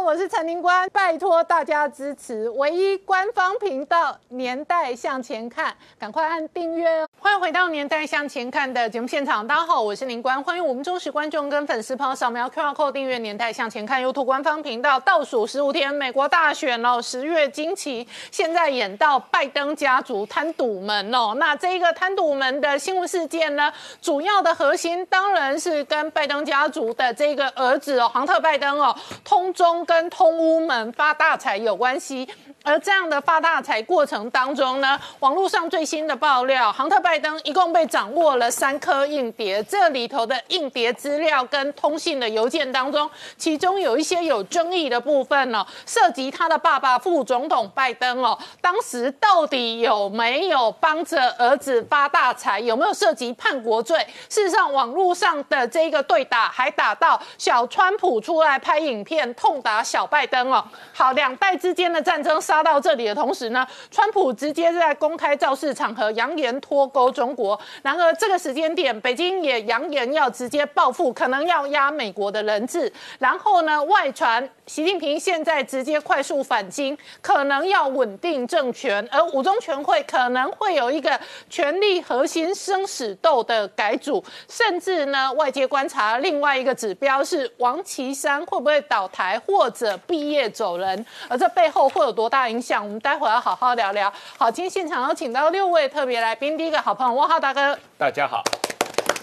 我是陈宁官，拜托大家支持唯一官方频道《年代向前看》，赶快按订阅哦！欢迎回到《年代向前看》的节目现场，大家好，我是宁官，欢迎我们忠实观众跟粉丝朋友扫描 QR Code 订阅《年代向前看》YouTube 官方频道。倒数十五天，美国大选哦，十月惊奇，现在演到拜登家族贪赌门哦。那这一个贪赌门的新闻事件呢，主要的核心当然是跟拜登家族的这个儿子哦，杭特拜登哦，通中跟通乌门发大财有关系。而这样的发大财过程当中呢，网络上最新的爆料，杭特拜登一共被掌握了三颗硬碟，这里头的硬碟资料跟通信的邮件当中，其中有一些有争议的部分哦，涉及他的爸爸副总统拜登哦，当时到底有没有帮着儿子发大财，有没有涉及叛国罪？事实上，网络上的这个对打还打到小川普出来拍影片痛打小拜登哦，好，两代之间的战争杀发到这里的同时呢，川普直接在公开造势场合扬言脱钩中国。然而这个时间点，北京也扬言要直接报复，可能要压美国的人质。然后呢，外传习近平现在直接快速反京，可能要稳定政权，而五中全会可能会有一个权力核心生死斗的改组，甚至呢，外界观察另外一个指标是王岐山会不会倒台或者毕业走人，而这背后会有多大大影响？我们待会要好好聊聊。好，今天现场有请到六位特别来宾，第一个好朋友汪浩大哥，大家好，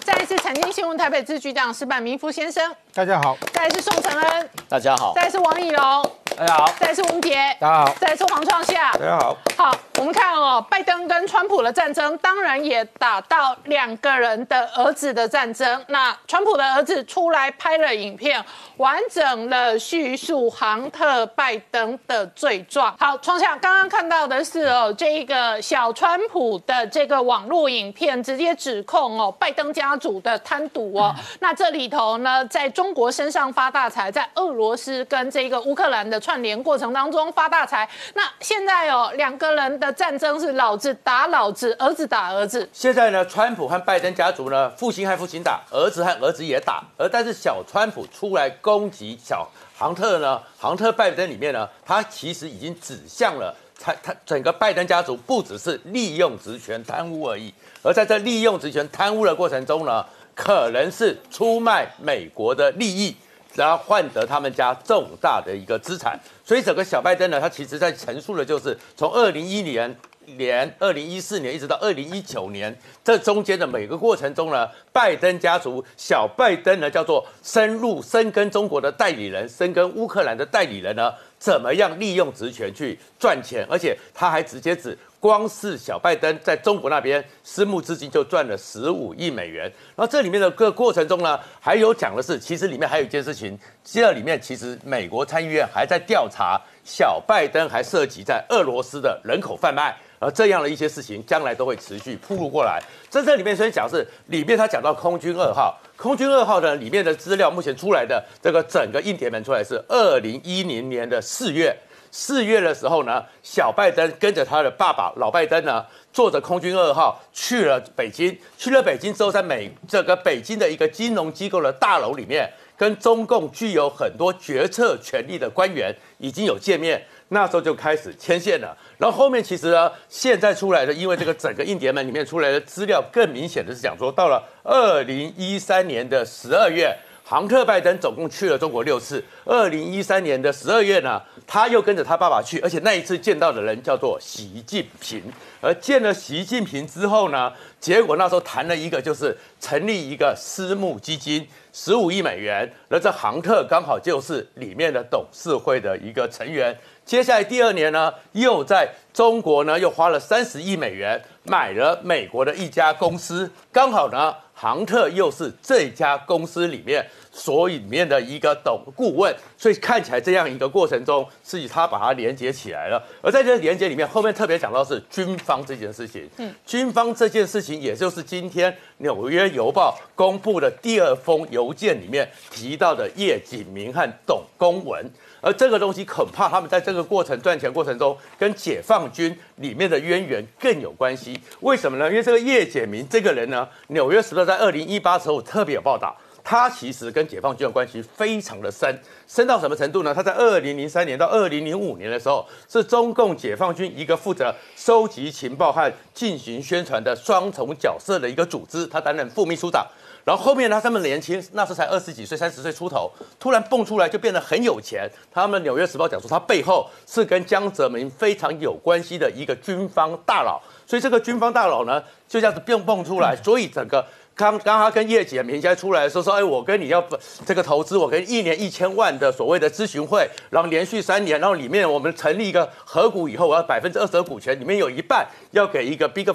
再一次财经新闻台北支局长石板明夫先生，大家好，再一次宋承恩，大家好，再一次王以龙，大家好，再一次文杰，大家好，再一次黄创夏，大家好。好，我们看哦，拜登跟川普的战争，当然也打到两个人的儿子的战争。那川普的儿子出来拍了影片，完整了叙述杭特拜登的罪状。好，创下刚刚看到的是哦，这一个小川普的这个网络影片，直接指控哦拜登家族的贪渎哦。那这里头呢，在中国身上发大财，在俄罗斯跟这个乌克兰的串联过程当中发大财。那现在哦，两个人的战争是老子打老子，儿子打儿子。现在呢，川普和拜登家族呢，父亲和父亲打，儿子和儿子也打，而但是小川普出来攻击小杭特呢，杭特拜登里面呢，他其实已经指向了他他整个拜登家族不只是利用职权贪污而已，而在这利用职权贪污的过程中呢，可能是出卖美国的利益。然后换得他们家重大的一个资产，所以整个小拜登呢，他其实在陈述的就是从二零一年年、二零一四年一直到二零一九年这中间的每个过程中呢，拜登家族小拜登呢叫做深入深耕中国的代理人，深耕乌克兰的代理人呢，怎么样利用职权去赚钱，而且他还直接指。光是小拜登在中国那边私募资金就赚了十五亿美元，然后这里面的个过程中呢，还有讲的是，其实里面还有一件事情，这里面其实美国参议院还在调查小拜登还涉及在俄罗斯的人口贩卖，而这样的一些事情将来都会持续铺路过来。在这里面先讲是里面他讲到空军二号，空军二号呢里面的资料目前出来的这个整个硬碟门出来是二零一零年的四月。四月的时候呢，小拜登跟着他的爸爸老拜登呢，坐着空军二号去了北京。去了北京之后，在美这个北京的一个金融机构的大楼里面，跟中共具有很多决策权力的官员已经有见面。那时候就开始牵线了。然后后面其实呢，现在出来的，因为这个整个印碟门里面出来的资料，更明显的是讲说，到了二零一三年的十二月。杭特拜登总共去了中国六次。二零一三年的十二月呢，他又跟着他爸爸去，而且那一次见到的人叫做习近平。而见了习近平之后呢，结果那时候谈了一个，就是成立一个私募基金，十五亿美元。而这杭特刚好就是里面的董事会的一个成员。接下来第二年呢，又在中国呢又花了三十亿美元买了美国的一家公司，刚好呢。杭特又是这家公司里面所里面的一个董顾问，所以看起来这样一个过程中，是以他把它连接起来了。而在这个连接里面，后面特别讲到是军方这件事情。嗯，军方这件事情，也就是今天《纽约邮报》公布的第二封邮件里面提到的叶景明和董公文。而这个东西恐怕他们在这个过程赚钱过程中，跟解放军里面的渊源更有关系。为什么呢？因为这个叶简明这个人呢，《纽约时报》在二零一八时候特别有报道，他其实跟解放军的关系非常的深，深到什么程度呢？他在二零零三年到二零零五年的时候，是中共解放军一个负责收集情报和进行宣传的双重角色的一个组织，他担任副秘书长。然后后面呢，他们年轻，那时才二十几岁、三十岁出头，突然蹦出来就变得很有钱。他们《纽约时报》讲说，他背后是跟江泽民非常有关系的一个军方大佬。所以这个军方大佬呢，就这样子蹦蹦出来。所以整个刚刚他跟叶简明现在出来的时候说，哎，我跟你要这个投资，我跟一年一千万的所谓的咨询会，然后连续三年，然后里面我们成立一个合股以后，我要百分之二十的股权，里面有一半要给一个 big。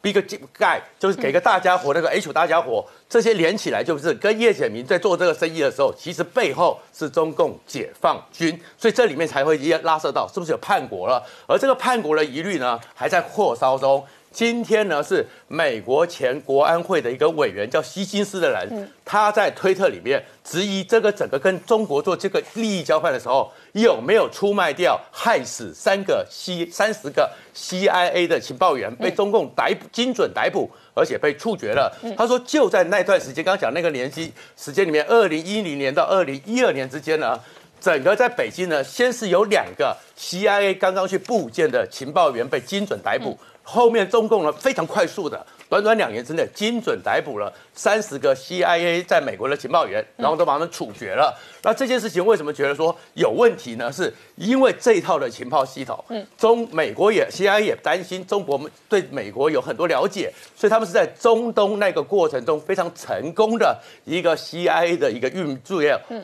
Big Guy 就是给个大家伙，那个 H 大家伙，这些连起来就是跟叶简明在做这个生意的时候，其实背后是中共解放军，所以这里面才会拉涉到是不是有叛国了，而这个叛国的疑虑呢，还在扩烧中。今天呢，是美国前国安会的一个委员叫希金斯的人，他在推特里面质疑这个整个跟中国做这个利益交换的时候，有没有出卖掉害死三个 C 三十个 CIA 的情报员，被中共逮捕精准逮捕，而且被处决了。他说就在那段时间，刚刚讲那个年期时间里面，二零一零年到二零一二年之间呢，整个在北京呢，先是有两个 CIA 刚刚去部件的情报员被精准逮捕。后面中共呢非常快速的，短短两年之内精准逮捕了三十个 CIA 在美国的情报员，然后都把他们处决了。那这件事情为什么觉得说有问题呢？是因为这一套的情报系统，嗯，中美国也 CIA 也担心中国对美国有很多了解，所以他们是在中东那个过程中非常成功的一个 CIA 的一个运作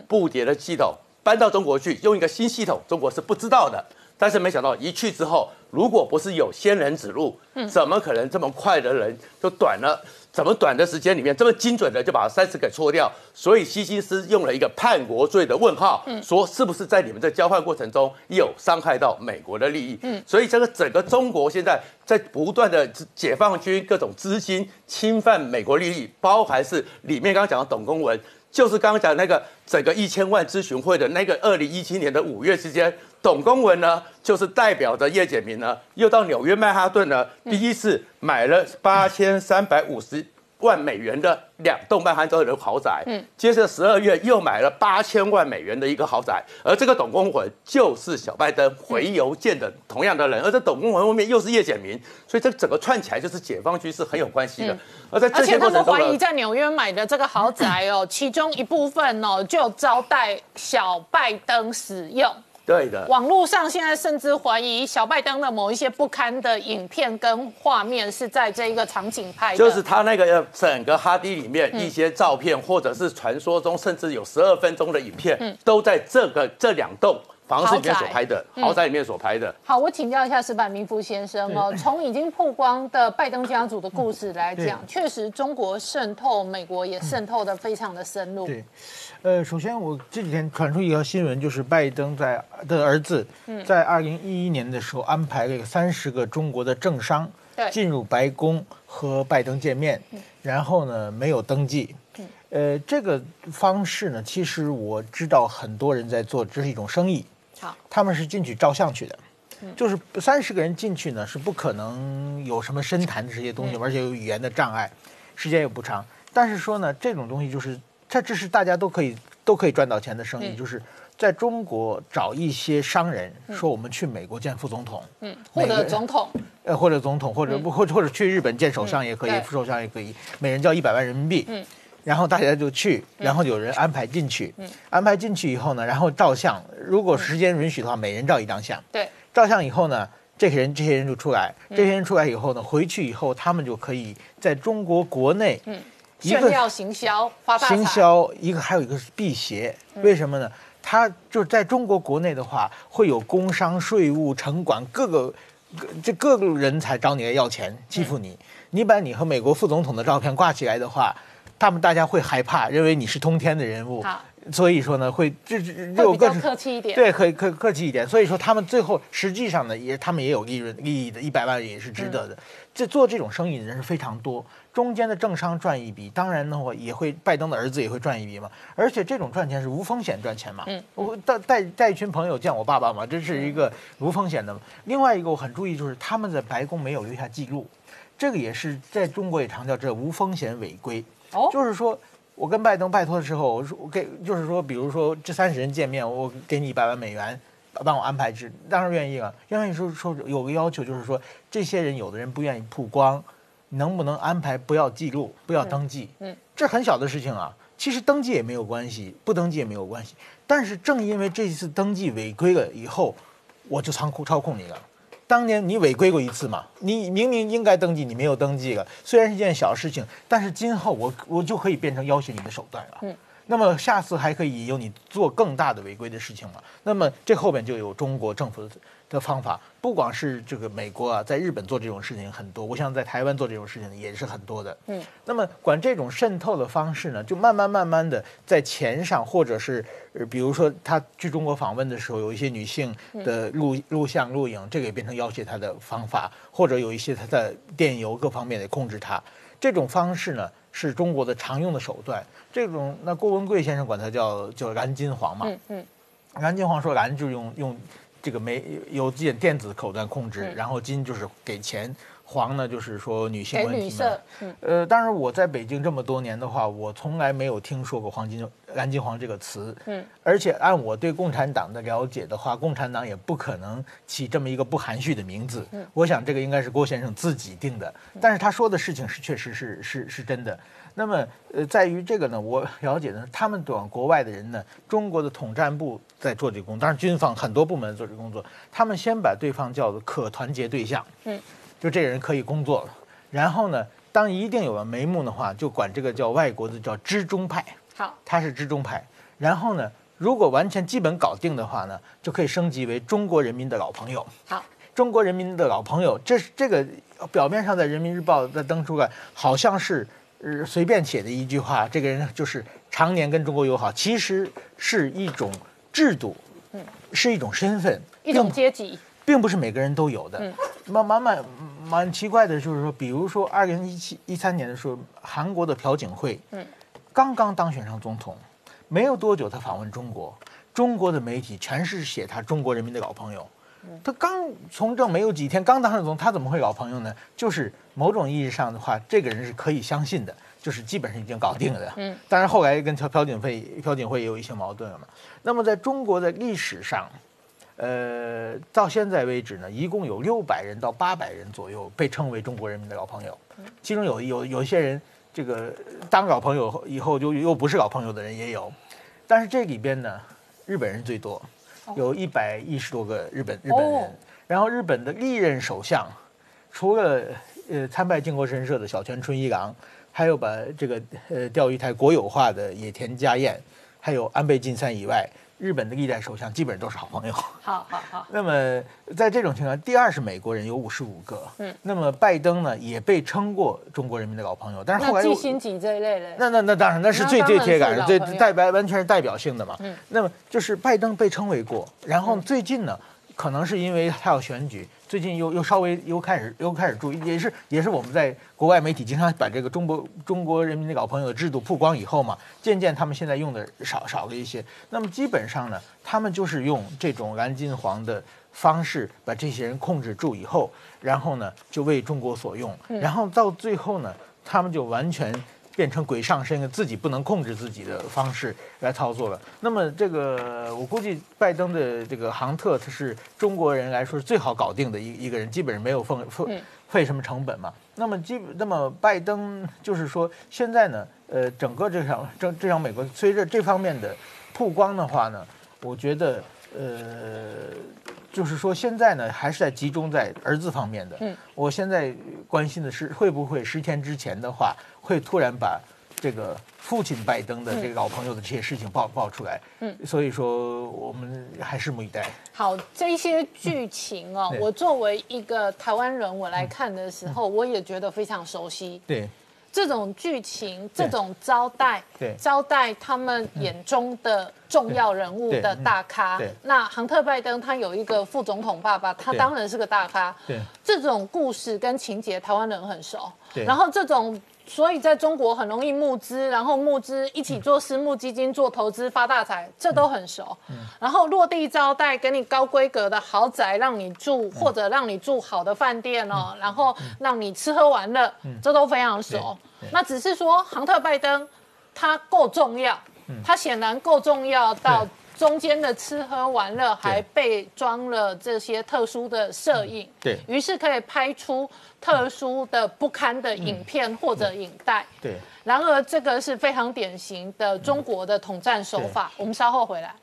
布叠的系统搬到中国去，用一个新系统，中国是不知道的。但是没想到一去之后，如果不是有仙人指路，怎么可能这么快的人就短了？怎么短的时间里面这么精准的就把三十给错掉？所以希金斯用了一个叛国罪的问号，说是不是在你们的交换过程中有伤害到美国的利益？嗯，所以这个整个中国现在在不断的解放军各种资金侵犯美国利益，包含是里面刚刚讲的董公文，就是刚刚讲那个整个一千万咨询会的那个二零一七年的五月期间。董公文呢，就是代表着叶简明呢，又到纽约曼哈顿呢，第一次买了八千三百五十万美元的两栋曼哈顿的豪宅。嗯，接着十二月又买了八千万美元的一个豪宅，而这个董公魂就是小拜登回邮件的同样的人，而这董公魂后面又是叶简明，所以这整个串起来就是解放军是很有关系的。而在而且他们怀疑在纽约买的这个豪宅哦，其中一部分哦就招待小拜登使用。对的，网络上现在甚至怀疑小拜登的某一些不堪的影片跟画面是在这一个场景拍的，就是他那个整个哈迪里面一些照片，或者是传说中甚至有十二分钟的影片，都在这个这两栋房子里面所拍的豪宅。里面所拍的。好，我请教一下石板明夫先生哦，从已经曝光的拜登家族的故事来讲，确实中国渗透美国也渗透的非常的深入。对。呃，首先我这几天传出一条新闻，就是拜登在的儿子在二零一一年的时候安排了三十个中国的政商进入白宫和拜登见面，然后呢没有登记。呃，这个方式呢，其实我知道很多人在做，这是一种生意。好，他们是进去照相去的，就是三十个人进去呢是不可能有什么深谈的这些东西，而且有语言的障碍，时间也不长。但是说呢，这种东西就是。这这是大家都可以都可以赚到钱的生意，就是在中国找一些商人说我们去美国见副总统，嗯，或者总统，呃，或者总统，或者不或或者去日本见首相也可以，副首相也可以，每人交一百万人民币，嗯，然后大家就去，然后有人安排进去，嗯，安排进去以后呢，然后照相，如果时间允许的话，每人照一张相，对，照相以后呢，这些人这些人就出来，这些人出来以后呢，回去以后他们就可以在中国国内，嗯。炫耀行销，发大行销一个还有一个是辟邪，为什么呢？他就是在中国国内的话，会有工商、税务、城管各个这各个人才找你来要钱，欺负你。你把你和美国副总统的照片挂起来的话，他们大家会害怕，认为你是通天的人物。所以说呢，会这这比较客气一点，对，可以客客气一点。所以说他们最后实际上呢，也他们也有利润利益的，一百万也是值得的。这做这种生意的人是非常多，中间的政商赚一笔，当然的话也会拜登的儿子也会赚一笔嘛。而且这种赚钱是无风险赚钱嘛。嗯，我带带带一群朋友见我爸爸嘛，这是一个无风险的。另外一个我很注意就是他们在白宫没有留下记录，这个也是在中国也常叫这无风险违规。哦，就是说。我跟拜登拜托的时候，我说我给就是说，比如说这三十人见面，我给你一百万美元，帮我安排制，当然愿意了。愿意说说有个要求，就是说这些人有的人不愿意曝光，能不能安排不要记录，不要登记？嗯，这很小的事情啊。其实登记也没有关系，不登记也没有关系。但是正因为这一次登记违规了以后，我就操控操控你了。当年你违规过一次嘛？你明明应该登记，你没有登记了。虽然是件小事情，但是今后我我就可以变成要挟你的手段了。嗯。那么下次还可以引诱你做更大的违规的事情嘛？那么这后边就有中国政府的。的方法，不光是这个美国啊，在日本做这种事情很多，我想在台湾做这种事情也是很多的。嗯，那么管这种渗透的方式呢，就慢慢慢慢的在钱上，或者是呃，比如说他去中国访问的时候，有一些女性的录录像录影，这个也变成要挟他的方法，或者有一些他的电邮各方面的控制他。这种方式呢，是中国的常用的手段。这种那郭文贵先生管他叫叫蓝金黄嘛。嗯嗯，蓝金黄说蓝就用用。这个没有电电子口段控制，然后金就是给钱，黄呢就是说女性问题嘛。呃，当然我在北京这么多年的话，我从来没有听说过“黄金蓝金黄”这个词。嗯，而且按我对共产党的了解的话，共产党也不可能起这么一个不含蓄的名字。嗯，我想这个应该是郭先生自己定的。但是他说的事情是确实是是是真的。那么，呃，在于这个呢，我 了解呢，他们往国外的人呢，中国的统战部在做这个工作，当然军方很多部门做这个工作，他们先把对方叫做可团结对象，嗯，就这个人可以工作了，然后呢，当一定有了眉目的话，就管这个叫外国的叫支中派，好，他是支中派，然后呢，如果完全基本搞定的话呢，就可以升级为中国人民的老朋友，好，中国人民的老朋友，这是这个表面上在人民日报在登出来，好像是。呃，随便写的一句话，这个人就是常年跟中国友好，其实是一种制度，嗯，是一种身份，一种阶级，并不是每个人都有的。嗯，蛮蛮蛮蛮奇怪的，就是说，比如说二零一七一三年的时候，韩国的朴槿惠，嗯，刚刚当选上总统，没有多久，他访问中国，中国的媒体全是写他中国人民的老朋友。他刚从政没有几天，刚当上总统，他怎么会搞朋友呢？就是某种意义上的话，这个人是可以相信的，就是基本上已经搞定了的。嗯，当然后来跟朴朴槿惠、朴槿惠也有一些矛盾了嘛。那么在中国的历史上，呃，到现在为止呢，一共有六百人到八百人左右被称为中国人民的老朋友，其中有有有一些人，这个当老朋友以后就又不是老朋友的人也有，但是这里边呢，日本人最多。有一百一十多个日本日本人，然后日本的历任首相，除了呃参拜靖国神社的小泉纯一郎，还有把这个呃钓鱼台国有化的野田佳彦，还有安倍晋三以外。日本的历代首相基本上都是好朋友。好好好。那么在这种情况，第二是美国人有五十五个。嗯。那么拜登呢，也被称过中国人民的老朋友，但是后来季新吉这一类的。那那那当然，那是最最铁杆的，最代表完全是代表性的嘛。嗯。那么就是拜登被称为过，然后最近呢，可能是因为他要选举。最近又又稍微又开始又开始注意，也是也是我们在国外媒体经常把这个中国中国人民的老朋友的制度曝光以后嘛，渐渐他们现在用的少少了一些。那么基本上呢，他们就是用这种蓝金黄的方式把这些人控制住以后，然后呢就为中国所用，然后到最后呢，他们就完全。变成鬼上身，自己不能控制自己的方式来操作了。那么这个，我估计拜登的这个杭特，他是中国人来说是最好搞定的一一个人，基本上没有费费费什么成本嘛。那么基那么拜登就是说，现在呢，呃，整个这场这这场美国随着这方面的曝光的话呢，我觉得呃。就是说，现在呢，还是在集中在儿子方面的。嗯，我现在关心的是，会不会十天之前的话，会突然把这个父亲拜登的这个老朋友的这些事情爆爆出来？嗯，所以说我们还拭目以待。好，这些剧情哦，我作为一个台湾人，我来看的时候，我也觉得非常熟悉。对。这种剧情，这种招待，招待他们眼中的重要人物的大咖。那杭特拜登他有一个副总统爸爸，他当然是个大咖。这种故事跟情节，台湾人很熟。然后这种。所以在中国很容易募资，然后募资一起做私募基金做投资发大财，这都很熟。然后落地招待，给你高规格的豪宅让你住，或者让你住好的饭店哦，然后让你吃喝玩乐，这都非常熟。那只是说，杭特拜登他够重要，他显然够重要到中间的吃喝玩乐还被装了这些特殊的摄影，对于是可以拍出特殊的不堪的影片或者影带。对，然而这个是非常典型的中国的统战手法。我们稍后回来。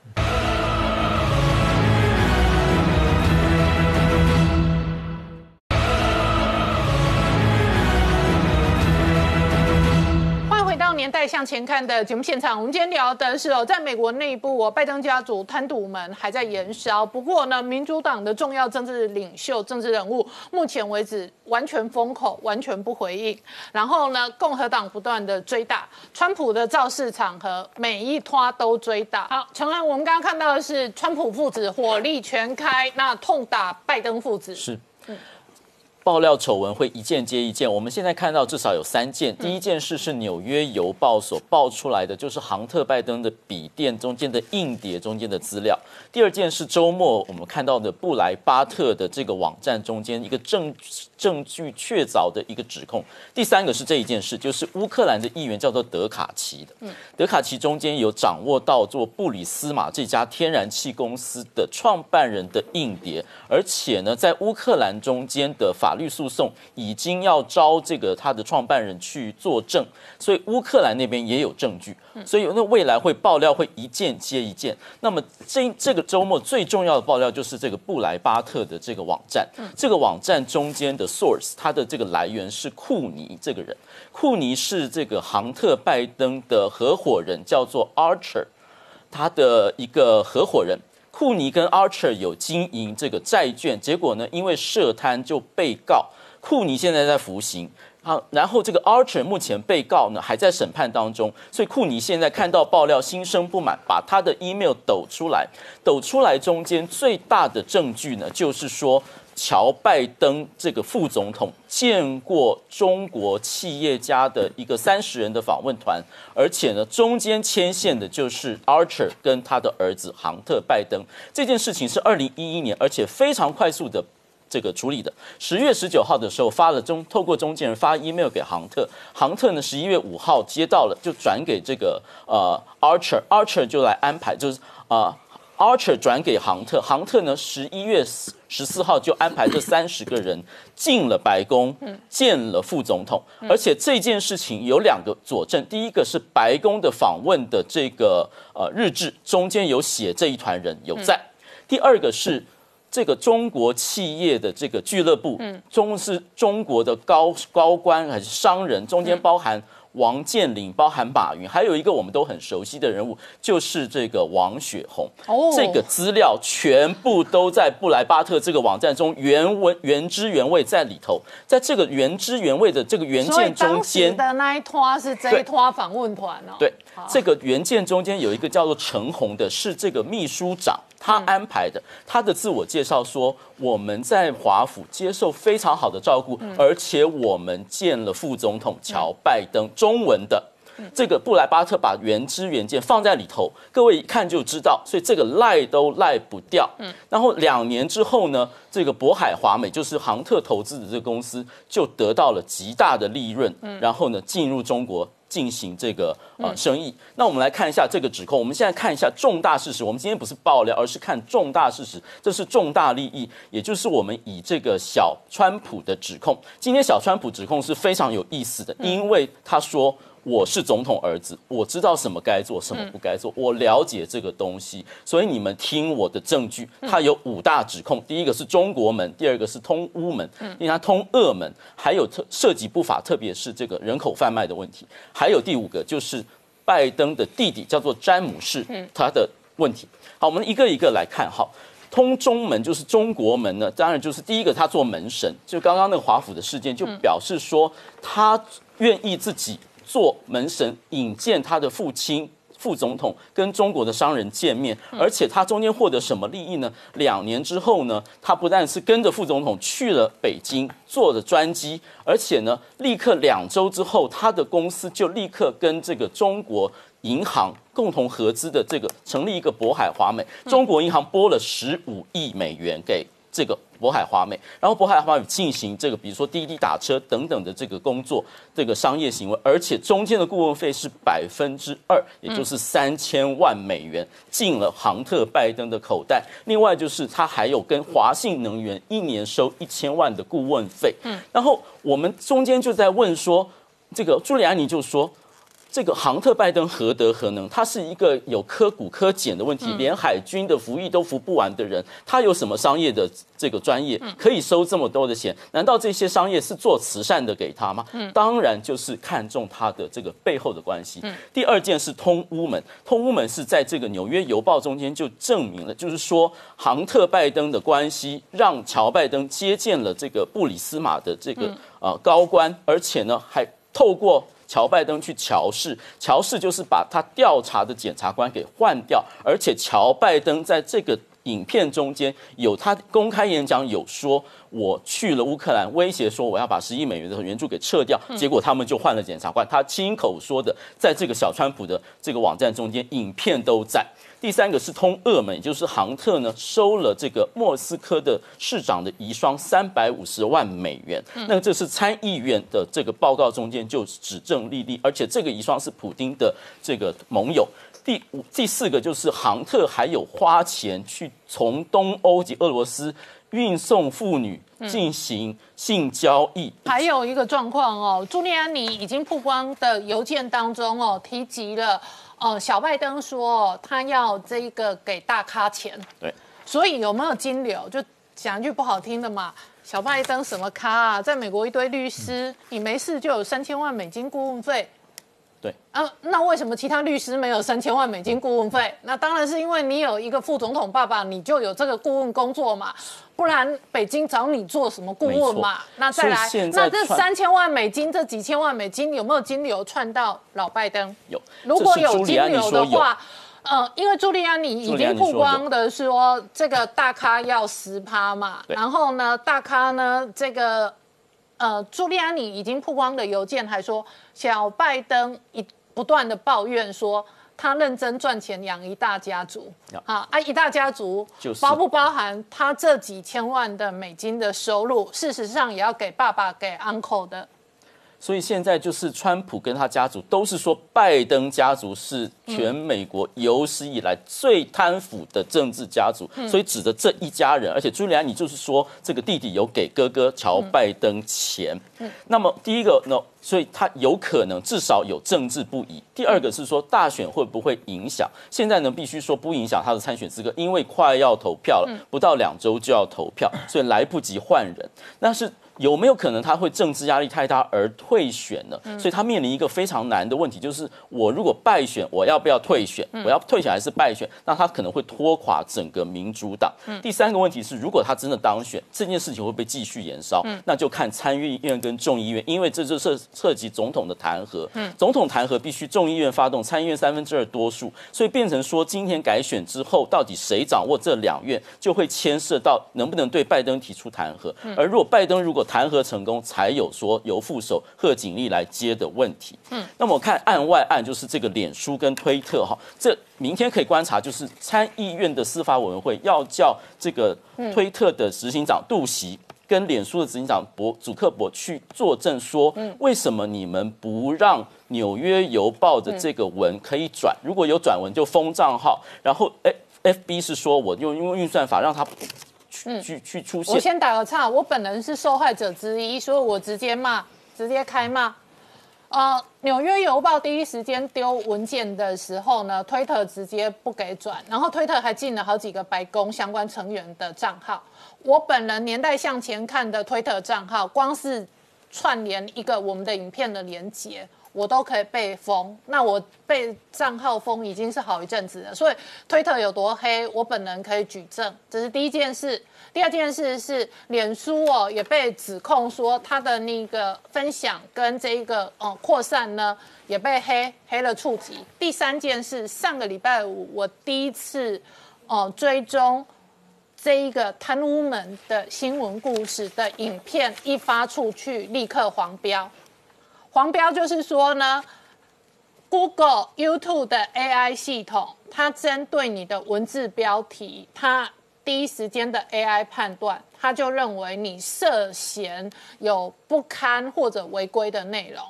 年代向前看》的节目现场。我们今天聊的是哦，在美国内部哦，拜登家族贪渎门还在延烧。不过呢，民主党的重要政治领袖、政治人物，目前为止完全封口，完全不回应。然后呢，共和党不断的追打，川普的造势场合每一拖都追打。好，陈安，我们刚刚看到的是川普父子火力全开，那痛打拜登父子。是。爆料丑闻会一件接一件，我们现在看到至少有三件。第一件事是纽约邮报所爆出来的，就是杭特拜登的笔电中间的硬碟中间的资料。第二件是周末我们看到的布莱巴特的这个网站中间一个证证据确凿的一个指控。第三个是这一件事，就是乌克兰的议员叫做德卡奇的，德卡奇中间有掌握到做布里斯马这家天然气公司的创办人的硬碟，而且呢，在乌克兰中间的法律诉讼已经要招这个他的创办人去作证，所以乌克兰那边也有证据，所以那未来会爆料会一件接一件。那么这这个周末最重要的爆料就是这个布莱巴特的这个网站，这个网站中间的 source 它的这个来源是库尼这个人，库尼是这个杭特拜登的合伙人，叫做 Archer，他的一个合伙人。库尼跟 Archer 有经营这个债券，结果呢，因为涉贪就被告。库尼现在在服刑，好，然后这个 Archer 目前被告呢还在审判当中，所以库尼现在看到爆料心生不满，把他的 email 抖出来，抖出来中间最大的证据呢，就是说。乔拜登这个副总统见过中国企业家的一个三十人的访问团，而且呢，中间牵线的就是 Archer 跟他的儿子杭特拜登。这件事情是二零一一年，而且非常快速的这个处理的。十月十九号的时候发了中，透过中间人发 email 给杭特，杭特呢十一月五号接到了，就转给这个呃 Archer，Archer 就来安排，就是啊。Archer 转给杭特，杭特呢十一月十四号就安排这三十个人进了白宫，见了副总统。而且这件事情有两个佐证，第一个是白宫的访问的这个呃日志中间有写这一团人有在，第二个是这个中国企业的这个俱乐部，中是中国的高高官还是商人，中间包含。王健林，包含马云，还有一个我们都很熟悉的人物，就是这个王雪红。哦，这个资料全部都在布莱巴特这个网站中原文原汁原味在里头，在这个原汁原味的这个原件中间的那一拖是这一拖访问团哦。对，这个原件中间有一个叫做陈红的，是这个秘书长。他安排的，他的自我介绍说，我们在华府接受非常好的照顾，而且我们见了副总统乔拜登。中文的这个布莱巴特把原汁原件放在里头，各位一看就知道，所以这个赖都赖不掉。嗯，然后两年之后呢，这个渤海华美就是杭特投资的这个公司就得到了极大的利润，然后呢进入中国。进行这个呃生意，那我们来看一下这个指控。我们现在看一下重大事实。我们今天不是爆料，而是看重大事实。这是重大利益，也就是我们以这个小川普的指控。今天小川普指控是非常有意思的，因为他说。我是总统儿子，我知道什么该做，什么不该做，我了解这个东西，所以你们听我的证据。他有五大指控，第一个是中国门，第二个是通乌门，因为他通俄门，还有特涉及不法，特别是这个人口贩卖的问题。还有第五个就是拜登的弟弟叫做詹姆士，他的问题。好，我们一个一个来看。哈，通中门就是中国门呢，当然就是第一个他做门神，就刚刚那个华府的事件，就表示说他愿意自己。做门神引荐他的父亲副总统跟中国的商人见面，而且他中间获得什么利益呢？两年之后呢，他不但是跟着副总统去了北京坐着专机，而且呢，立刻两周之后，他的公司就立刻跟这个中国银行共同合资的这个成立一个渤海华美，中国银行拨了十五亿美元给这个渤海华美，然后渤海华美进行这个，比如说滴滴打车等等的这个工作，这个商业行为，而且中间的顾问费是百分之二，也就是三千万美元进了杭特拜登的口袋。另外就是他还有跟华信能源一年收一千万的顾问费。嗯，然后我们中间就在问说，这个朱利安尼就说。这个杭特拜登何德何能？他是一个有科骨科检的问题，连海军的服役都服不完的人，他有什么商业的这个专业可以收这么多的钱？难道这些商业是做慈善的给他吗？当然就是看中他的这个背后的关系。第二件是通乌门，通乌门是在这个纽约邮报中间就证明了，就是说杭特拜登的关系让乔拜登接见了这个布里斯马的这个呃高官，而且呢还透过。乔拜登去乔氏，乔氏就是把他调查的检察官给换掉，而且乔拜登在这个影片中间有他公开演讲，有说我去了乌克兰，威胁说我要把十亿美元的援助给撤掉，结果他们就换了检察官，他亲口说的，在这个小川普的这个网站中间，影片都在。第三个是通俄门，也就是杭特呢收了这个莫斯科的市长的遗孀三百五十万美元。那这是参议院的这个报告中间就指证立例，而且这个遗孀是普丁的这个盟友。第五、第四个就是杭特还有花钱去从东欧及俄罗斯运送妇女进行性交易。还有一个状况哦，朱利安尼已经曝光的邮件当中哦，提及了。哦，小拜登说他要这个给大咖钱，对，所以有没有金流？就讲一句不好听的嘛，小拜登什么咖啊？在美国一堆律师，你没事就有三千万美金顾问费。对，啊，那为什么其他律师没有三千万美金顾问费？那当然是因为你有一个副总统爸爸，你就有这个顾问工作嘛，不然北京找你做什么顾问嘛？那再来，那这三千万美金，这几千万美金有没有金流串到老拜登？有，如果有金流的话，呃，因为朱利安你已经曝光的说这个大咖要十趴嘛，然后呢，大咖呢这个。呃，朱利安尼已经曝光的邮件还说，小拜登一不断的抱怨说，他认真赚钱养一大家族，啊啊，一大家族包不包含他这几千万的美金的收入？事实上也要给爸爸给 uncle 的。所以现在就是川普跟他家族都是说，拜登家族是全美国有史以来最贪腐的政治家族，所以指的这一家人。而且朱利安，你就是说这个弟弟有给哥哥乔拜登钱。那么第一个呢，所以他有可能至少有政治不宜。第二个是说大选会不会影响？现在呢必须说不影响他的参选资格，因为快要投票了，不到两周就要投票，所以来不及换人。那是。有没有可能他会政治压力太大而退选呢？所以他面临一个非常难的问题，就是我如果败选，我要不要退选？我要退选还是败选？那他可能会拖垮整个民主党。第三个问题是，如果他真的当选，这件事情会不会继续延烧？那就看参议院跟众议院，因为这就涉涉及总统的弹劾。总统弹劾必须众议院发动，参议院三分之二多数，所以变成说今天改选之后，到底谁掌握这两院，就会牵涉到能不能对拜登提出弹劾。而如果拜登如果弹劾成功，才有说由副手贺锦丽来接的问题。嗯，那么我看案外案就是这个脸书跟推特哈，这明天可以观察，就是参议院的司法委员会要叫这个推特的执行长杜袭跟脸书的执行长博祖克伯去作证，说为什么你们不让纽约邮报的这个文可以转？如果有转文就封账号，然后哎，FB 是说我用用运算法让他。去去出现。我先打个岔，我本人是受害者之一，所以我直接骂，直接开骂。呃，纽约邮报第一时间丢文件的时候呢，推特直接不给转，然后推特还进了好几个白宫相关成员的账号。我本人年代向前看的推特账号，光是串联一个我们的影片的连接。我都可以被封，那我被账号封已经是好一阵子了，所以推特有多黑，我本人可以举证，这是第一件事。第二件事是，脸书哦也被指控说他的那个分享跟这一个哦扩散呢也被黑黑了触及。第三件事，上个礼拜五我第一次哦追踪这一个贪污门的新闻故事的影片一发出去，立刻黄标。黄标就是说呢，Google、YouTube 的 AI 系统，它针对你的文字标题，它第一时间的 AI 判断，它就认为你涉嫌有不堪或者违规的内容。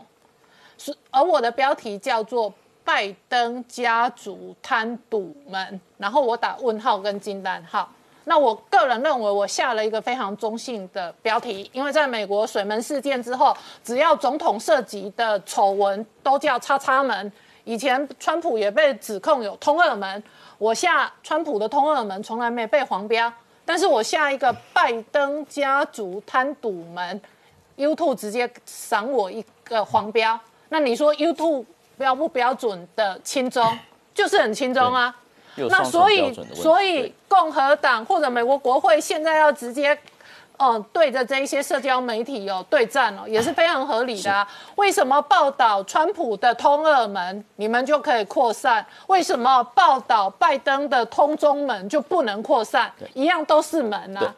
是，而我的标题叫做“拜登家族贪赌们”，然后我打问号跟金蛋号。那我个人认为，我下了一个非常中性的标题，因为在美国水门事件之后，只要总统涉及的丑闻都叫“叉叉门”。以前川普也被指控有通二门，我下川普的通二门从来没被黄标，但是我下一个拜登家族贪赌门，YouTube 直接赏我一个黄标。那你说 YouTube 标不标准的轻中，就是很轻中啊。那所以，所以共和党或者美国国会现在要直接，哦，对着这一些社交媒体哦对战哦，也是非常合理的啊。为什么报道川普的通二门，你们就可以扩散？为什么报道拜登的通中门就不能扩散？一样都是门啊。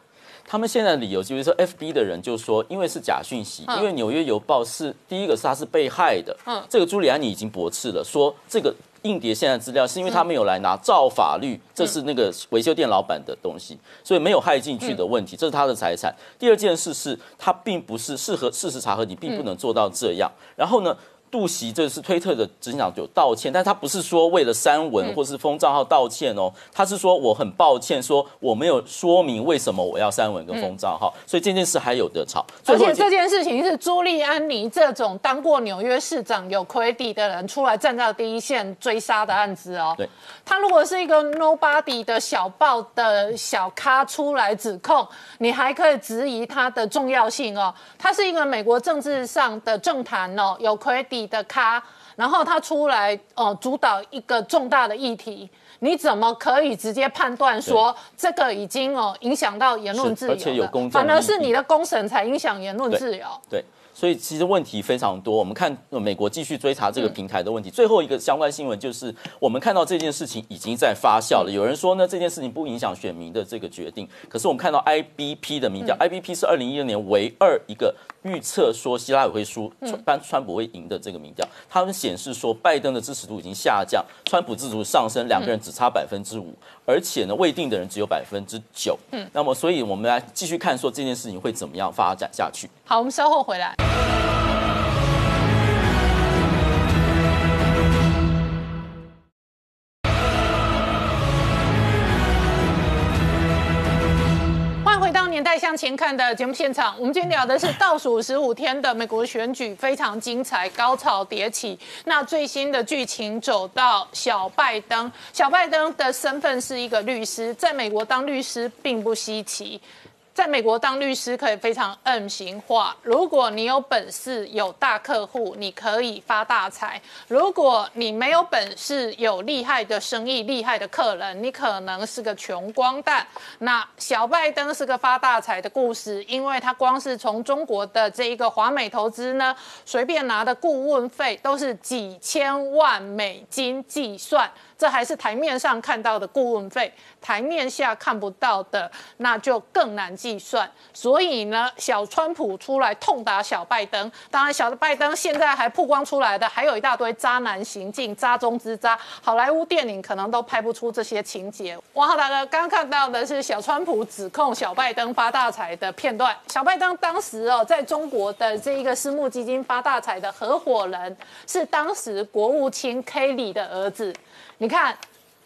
他们现在的理由就是说，FB 的人就说，因为是假讯息，因为《纽约邮报》是第一个是他是被害的。嗯，这个朱利安尼已经驳斥了，说这个。硬碟现在资料是因为他没有来拿，照法律这是那个维修店老板的东西，所以没有害进去的问题，这是他的财产。第二件事是他并不是适合事实查核，你并不能做到这样。然后呢？杜席，这是推特的执行长有道歉，但他不是说为了删文或是封账号道歉哦，他是说我很抱歉，说我没有说明为什么我要删文跟封账号，所以这件事还有的吵。而且这件事情是朱利安尼这种当过纽约市长有 credit 的人出来站在第一线追杀的案子哦。对，他如果是一个 nobody 的小报的小咖出来指控，你还可以质疑他的重要性哦。他是一个美国政治上的政坛哦，有的咖，然后他出来哦，主导一个重大的议题，你怎么可以直接判断说这个已经哦影响到言论自由而且有公？反而是你的公审才影响言论自由。对。所以其实问题非常多，我们看美国继续追查这个平台的问题。最后一个相关新闻就是，我们看到这件事情已经在发酵了。有人说呢，这件事情不影响选民的这个决定。可是我们看到 IBP 的民调，IBP 是二零一六年唯二一个预测说希拉里会输，川川普会赢的这个民调。他们显示说，拜登的支持度已经下降，川普支持度上升，两个人只差百分之五，而且呢，未定的人只有百分之九。嗯，那么所以我们来继续看说这件事情会怎么样发展下去。好，我们稍后回来。在《向前看》的节目现场。我们今天聊的是倒数十五天的美国选举，非常精彩，高潮迭起。那最新的剧情走到小拜登，小拜登的身份是一个律师，在美国当律师并不稀奇。在美国当律师可以非常 M 型化。如果你有本事有大客户，你可以发大财；如果你没有本事有厉害的生意、厉害的客人，你可能是个穷光蛋。那小拜登是个发大财的故事，因为他光是从中国的这一个华美投资呢，随便拿的顾问费都是几千万美金计算。这还是台面上看到的顾问费，台面下看不到的，那就更难计算。所以呢，小川普出来痛打小拜登，当然小的拜登现在还曝光出来的，还有一大堆渣男行径，渣中之渣。好莱坞电影可能都拍不出这些情节。王浩大哥刚看到的是小川普指控小拜登发大财的片段。小拜登当时哦，在中国的这一个私募基金发大财的合伙人，是当时国务卿 Kelly 的儿子。你看，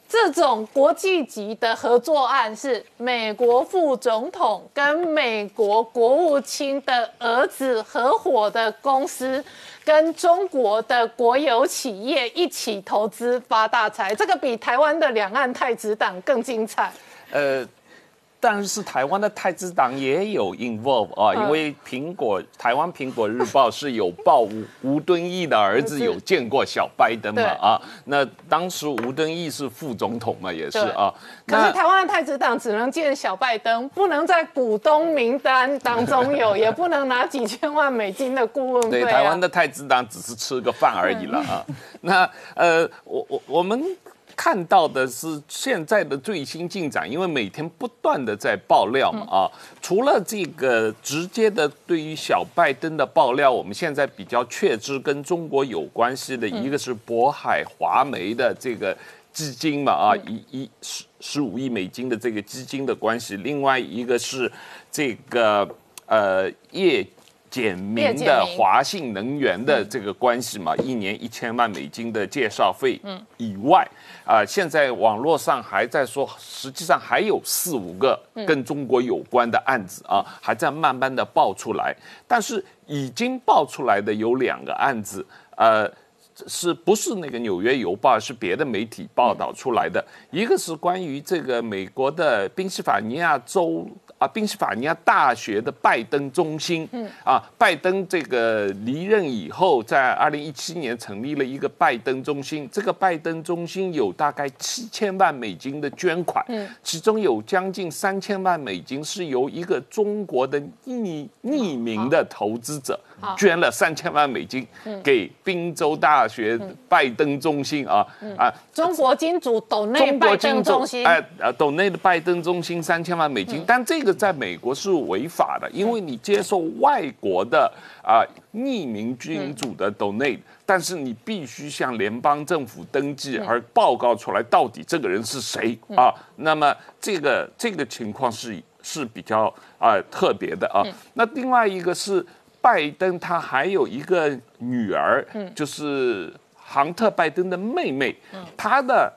这种国际级的合作案是美国副总统跟美国国务卿的儿子合伙的公司，跟中国的国有企业一起投资发大财，这个比台湾的两岸太子党更精彩。呃。但是台湾的太子党也有 involve 啊，因为苹果台湾苹果日报是有报吴吴敦义的儿子有见过小拜登嘛啊，那当时吴敦义是副总统嘛也是啊。可是台湾的太子党只能见小拜登，不能在股东名单当中有，也不能拿几千万美金的顾问费。对，台湾的太子党只是吃个饭而已了啊。那呃，我我我们。看到的是现在的最新进展，因为每天不断的在爆料嘛啊，除了这个直接的对于小拜登的爆料，我们现在比较确知跟中国有关系的一个是渤海华煤的这个基金嘛啊，一一十十五亿美金的这个基金的关系，另外一个是这个呃叶简明叶简明。的华信能源的这个关系嘛，一年一千万美金的介绍费以外，啊、现在网络上还在说，实际上还有四五个跟中国有关的案子啊，还在慢慢的爆出来，但是已经爆出来的有两个案子，呃。是不是那个《纽约邮报》是别的媒体报道出来的？一个是关于这个美国的宾夕法尼亚州啊，宾夕法尼亚大学的拜登中心，嗯啊，拜登这个离任以后，在二零一七年成立了一个拜登中心。这个拜登中心有大概七千万美金的捐款，嗯，其中有将近三千万美金是由一个中国的匿匿名的投资者好捐了三千万美金给宾州大学拜登中心啊啊，中国金主斗内拜登中心，哎呃，斗内的拜登中心三千万美金，但这个在美国是违法的，因为你接受外国的啊、匿名金主的 donate，、但是你必须向联邦政府登记，而报告出来到底这个人是谁啊？那么这个这个情况是是比较啊、特别的啊。那另外一个是拜登，他还有一个女儿，就是杭特拜登的妹妹，他的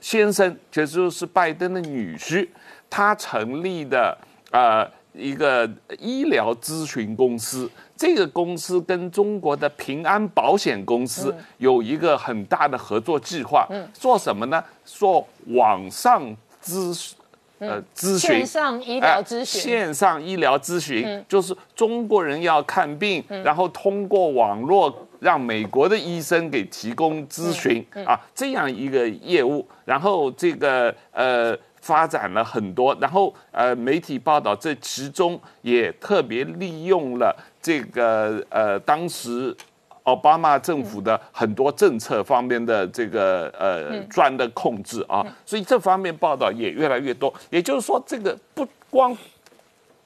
先生，也就是拜登的女婿，他成立的呃一个医疗咨询公司。这个公司跟中国的平安保险公司有一个很大的合作计划，做什么呢？做网上咨呃咨询线上医疗咨哎询，线上医疗咨询、就是中国人要看病，然后通过网络让美国的医生给提供咨询、啊，这样一个业务。然后这个呃发展了很多，然后呃媒体报道这其中也特别利用了这个呃当时。奥巴马政府的很多政策方面的这个呃专的控制啊，所以这方面报道也越来越多。也就是说，这个不光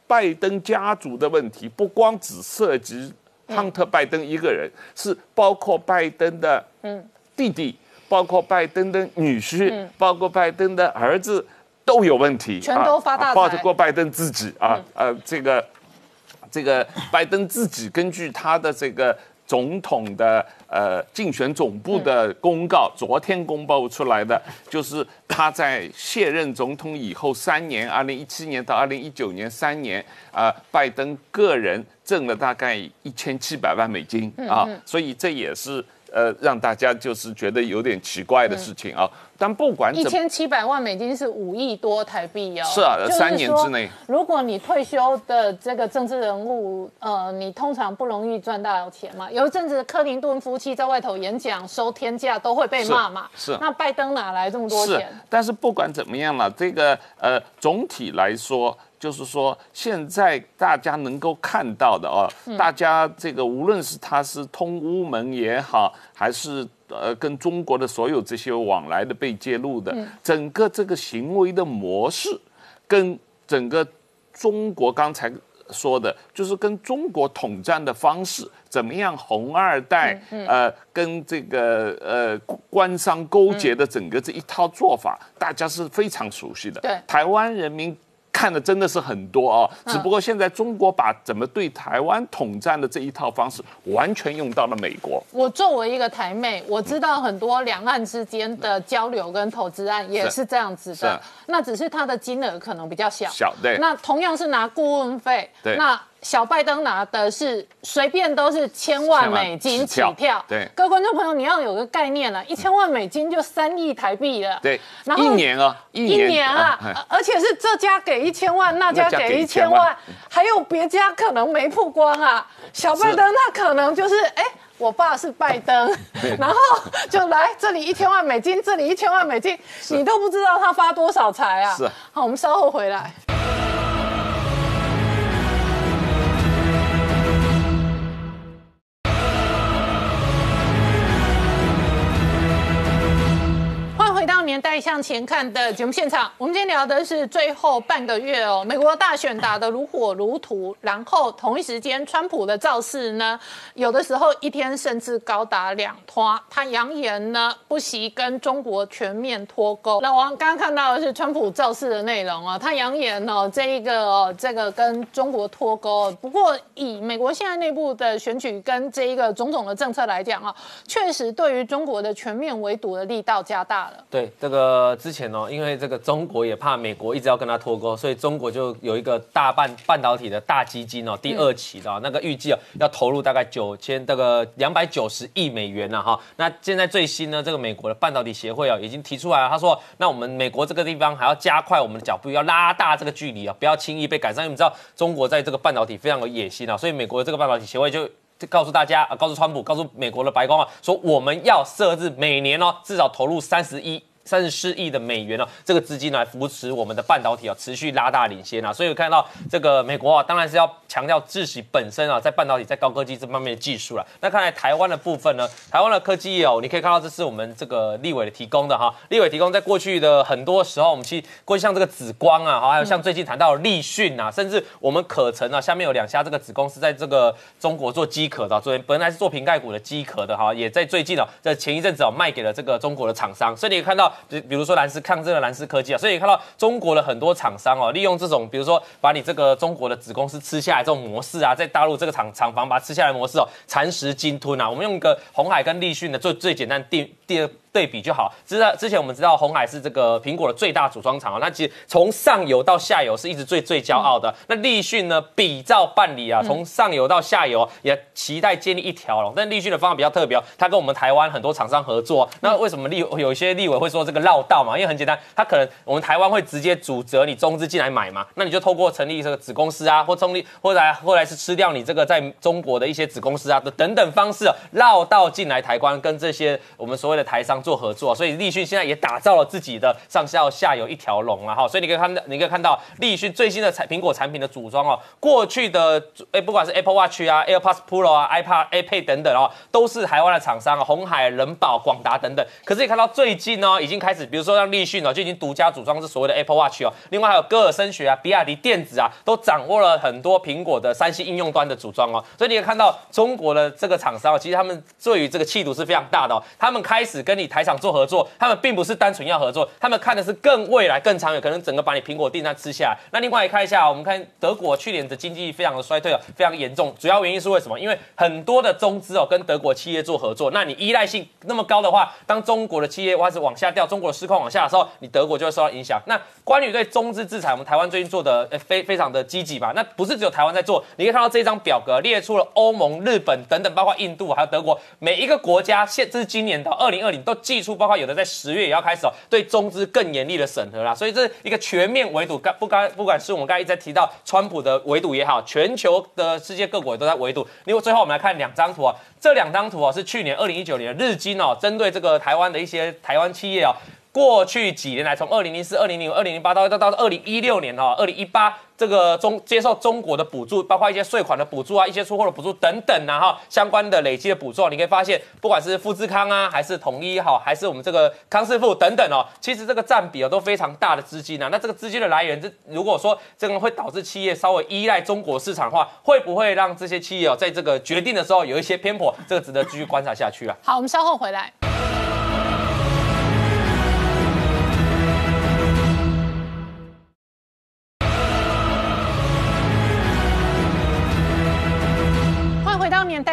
拜登家族的问题，不光只涉及亨特拜登一个人，是包括拜登的弟弟，包括拜登的女婿，包括拜登的儿子都有问题，全都发大财。啊包括拜登自己啊，呃，这个这个拜登自己根据他的这个总统的呃竞选总部的公告，昨天公布出来的，就是他在卸任总统以后三年，二零一七年到二零一九年三年，啊、拜登个人挣了大概一千七百万美金啊，所以这也是呃让大家就是觉得有点奇怪的事情啊。但不管一怎么。千七百万美金是五亿多台币哦。是啊三年之内如果你退休的这个政治人物，呃，你通常不容易赚到钱嘛。有一阵子克林顿夫妻在外头演讲收天价都会被骂嘛。是是那拜登哪来这么多是钱？，但是不管怎么样了，这个呃，总体来说，就是说现在大家能够看到的哦，嗯大家这个无论是他是通乌门也好，还是呃跟中国的所有这些往来的被揭露的，嗯整个这个行为的模式，跟整个中国刚才说的，就是跟中国统战的方式，怎么样红二代，呃，跟这个呃官商勾结的整个这一套做法，大家是非常熟悉的。对台湾人民。看的真的是很多哦，只不过现在中国把怎么对台湾统战的这一套方式完全用到了美国。我作为一个台妹，我知道很多两岸之间的交流跟投资案也是这样子的，那只是它的金额可能比较小。小对。那同样是拿顾问费，对。那小拜登拿的是随便都是千万美金起起跳跳。对各位观众朋友，你要有个概念了，一千万美金就三亿台币了。对，然后一年啊，一一年啊，哎而且是这家给一千万，那家给给一千1000万万，还有别家可能没曝光啊。小拜登他可能就是哎。我爸是拜登，然后就来这里一千万美金，这里一千万美金，你都不知道他发多少财啊！是好，我们稍后回来。年代向前看的节目现场，我们今天聊的是最后半个月哦，美国大选打得如火如荼，然后同一时间，川普的造势呢，有的时候一天甚至高达两拖，他扬言呢不惜跟中国全面脱钩。那我刚刚看到的是川普造势的内容啊，他扬言哦，这一个哦，这个跟中国脱钩。不过以美国现在内部的选举跟这一个种种的政策来讲啊，确实对于中国的全面围堵的力道加大了。对这个之前哦，因为这个中国也怕美国一直要跟他脱钩，所以中国就有一个大半半导体的大基金哦，第二期的那个预计哦要投入大概九千这个两百九十亿美元了哈。那现在最新呢，这个美国的半导体协会哦已经提出来了，他说那我们美国这个地方还要加快我们的脚步，要拉大这个距离啊，不要轻易被赶上。因为你知道中国在这个半导体非常有野心啊，所以美国的这个半导体协会就。告诉大家啊，告诉川普，告诉美国的白宫啊，说我们要设置每年哦，至少投入三十一。三十四亿的美元哦，这个资金来扶持我们的半导体啊，持续拉大领先啊，所以看到这个美国啊，当然是要强调自己本身啊，在半导体在高科技这方面的技术了。那看来台湾的部分呢，台湾的科技业哦，你可以看到这是我们这个立委提供的哈，立委提供在过去的很多时候，我们去过去像这个紫光啊，还有像最近谈到立讯啊，甚至我们可成啊，下面有两家这个子公司在这个中国做机壳的，昨天本来是做瓶盖股的机壳的哈，也在最近哦，在前一阵子哦卖给了这个中国的厂商，所以你看到。比比如说蓝思抗震的蓝思科技啊，所以看到中国的很多厂商哦，利用这种比如说把你这个中国的子公司吃下来这种模式啊，在大陆这个厂厂房把它吃下来模式哦，蚕食鲸吞啊，我们用一个红海跟立讯的最最简单第第二。对比就好。知道之前我们知道红海是这个苹果的最大组装厂啊，那其实从上游到下游是一直最最骄傲的。那立讯呢，比照办理啊，从上游到下游也期待建立一条龙。但立讯的方法比较特别，它跟我们台湾很多厂商合作。那为什么立有一些立委会说这个绕道嘛？因为很简单，他可能我们台湾会直接主责你中资进来买嘛，那你就透过成立这个子公司啊，或成立或者后来是吃掉你这个在中国的一些子公司啊的等等方式绕道进来台湾，跟这些我们所谓的台商。做合作，所以立讯现在也打造了自己的上下下游一条龙了哈，所以你可以看到，你可以看到立讯最新的产苹果产品的组装哦，过去的哎不管是 Apple Watch 啊、AirPods Pro 啊、iPad、iPad 等等哦，都是台湾的厂商啊，红海、人保、广达等等。可是你看到最近呢，已经开始，比如说像立讯哦，就已经独家组装是所谓的 Apple Watch 哦，另外还有歌尔声学啊、比亚迪电子啊，都掌握了很多苹果的三星应用端的组装哦。所以你可以看到中国的这个厂商，其实他们对于这个气度是非常大的哦，他们开始跟你。台厂做合作，他们并不是单纯要合作，他们看的是更未来、更长远，可能整个把你苹果订单吃下来。那另外看一下，我们看德国去年的经济非常的衰退哦，非常严重。主要原因是为什么？因为很多的中资哦跟德国企业做合作，那你依赖性那么高的话，当中国的企业开始往下掉，中国的市况往下的时候，你德国就会受到影响。那关于对中资制裁，我们台湾最近做的非非常的积极吧？那不是只有台湾在做，你可以看到这张表格列出了欧盟、日本等等，包括印度还有德国，每一个国家现这是今年到二零二零都。技术包括有的在十月也要开始哦，对中资更严厉的审核啦，所以这是一个全面围堵，不该不管是我们刚才一直在提到川普的围堵也好，全球的世界各国也都在围堵。另外最后我们来看两张图啊，这两张图啊是去年二零一九年日经哦，针对这个台湾的一些台湾企业哦。过去几年来，从二零零四、二零零五、二零零八到到到二零一六年哦，二零一八这个中接受中国的补助，包括一些税款的补助啊，一些出货的补助等等啊哈，相关的累积的补助，你可以发现，不管是富士康啊，还是统一哈，还是我们这个康师傅等等哦，其实这个占比哦都非常大的资金啊。那这个资金的来源，这如果说这个会导致企业稍微依赖中国市场的话，会不会让这些企业哦在这个决定的时候有一些偏颇？这个值得继续观察下去啊。好，我们稍后回来。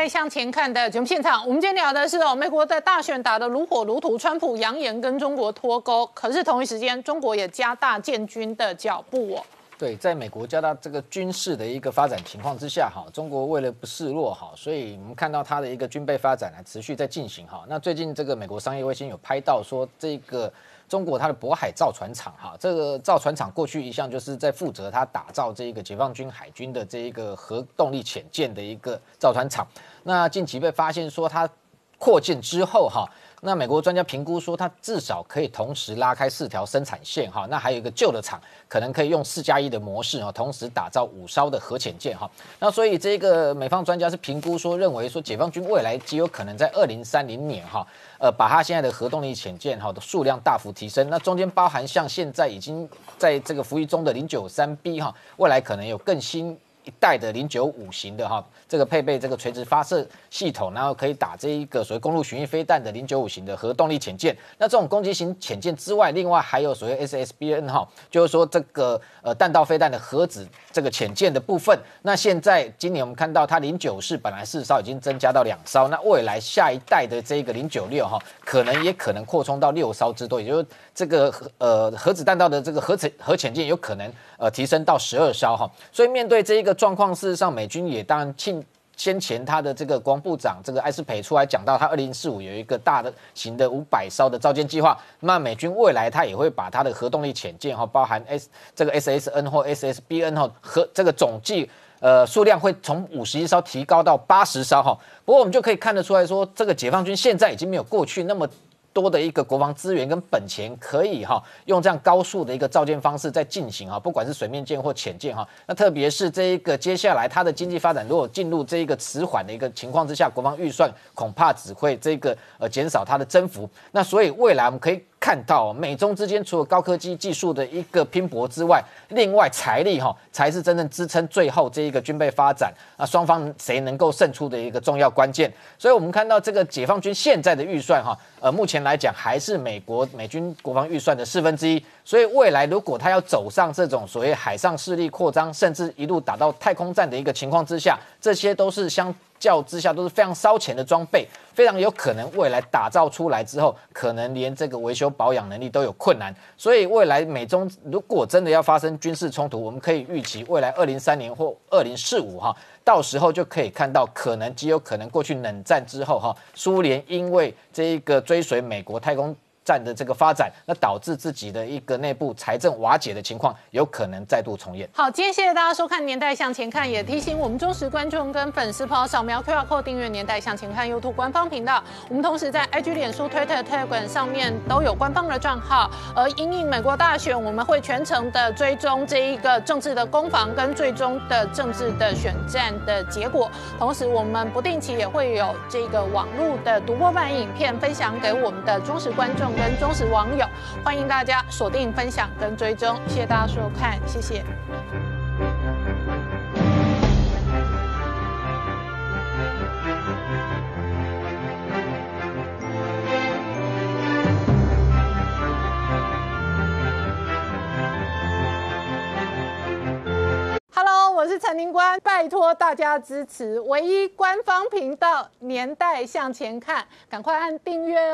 年代向前看的节目现场，我们今天聊的是哦，美国的大选打得如火如荼，川普扬言跟中国脱钩，可是同一时间，中国也加大建军的脚步哦。对，在美国加大这个军事的一个发展情况之下，哈，中国为了不示弱，哈，所以我们看到它的一个军备发展呢持续在进行，哈。那最近这个美国商业卫星有拍到说这个。中国它的渤海造船厂，哈，这个造船厂过去一向就是在负责它打造这一个解放军海军的这一个核动力潜舰的一个造船厂。那近期被发现说它扩建之后哈。那美国专家评估说，它至少可以同时拉开四条生产线哈。那还有一个旧的厂，可能可以用四加一的模式哈，同时打造五艘的核潜舰哈。那所以这个美方专家是评估说，认为说解放军未来极有可能在二零三零年哈，呃，把它现在的核动力潜舰哈的数量大幅提升。那中间包含像现在已经在这个服役中的零九三 B 哈，未来可能有更新。一代的零九五型的哈，这个配备这个垂直发射系统，然后可以打这一个所谓公路巡弋飞弹的零九五型的核动力潜舰。那这种攻击型潜舰之外，另外还有所谓 SSBN 哈，就是说这个呃弹道飞弹的核子这个潜舰的部分。那现在今年我们看到它零九式本来四艘已经增加到两艘，那未来下一代的这个零九六哈，可能也可能扩充到六艘之多，也就是这个核呃核子弹道的这个核潜核潜舰有可能呃提升到十二艘哈。所以面对这一个。状况事实上，美军也当然庆先前他的这个国防部长这个艾斯培出来讲到，他二零四五有一个大的型的五百艘的造舰计划。那美军未来他也会把他的核动力潜舰哈，包含 S 这个 SSN 或 SSBN 哈，和这个总计呃数量会从五十一艘提高到八十艘哈。不过我们就可以看得出来说，这个解放军现在已经没有过去那么。多的一个国防资源跟本钱，可以哈用这样高速的一个造舰方式在进行哈，不管是水面舰或潜舰哈。那特别是这一个接下来它的经济发展如果进入这一个迟缓的一个情况之下，国防预算恐怕只会这个呃减少它的增幅。那所以未来我们可以。看到美中之间除了高科技技术的一个拼搏之外，另外财力哈才是真正支撑最后这一个军备发展啊双方谁能够胜出的一个重要关键。所以，我们看到这个解放军现在的预算哈，呃，目前来讲还是美国美军国防预算的四分之一。所以，未来如果他要走上这种所谓海上势力扩张，甚至一路打到太空战的一个情况之下，这些都是相。较之下都是非常烧钱的装备，非常有可能未来打造出来之后，可能连这个维修保养能力都有困难。所以未来美中如果真的要发生军事冲突，我们可以预期未来二零三年或二零四五哈，到时候就可以看到可能极有可能过去冷战之后哈，苏联因为这一个追随美国太空。战的这个发展，那导致自己的一个内部财政瓦解的情况，有可能再度重演。好，今天谢谢大家收看《年代向前看》，也提醒我们忠实观众跟粉丝朋友扫描 QR Code 订阅《年代向前看》YouTube 官方频道。我们同时在 IG、脸书、Twitter、推管上面都有官方的账号。而因应美国大选，我们会全程的追踪这一个政治的攻防跟最终的政治的选战的结果。同时，我们不定期也会有这个网络的独播版影片分享给我们的忠实观众。跟忠实网友，欢迎大家锁定、分享跟追踪，谢谢大家收看，谢谢。Hello，我是陈林官，拜托大家支持唯一官方频道《年代向前看》，赶快按订阅。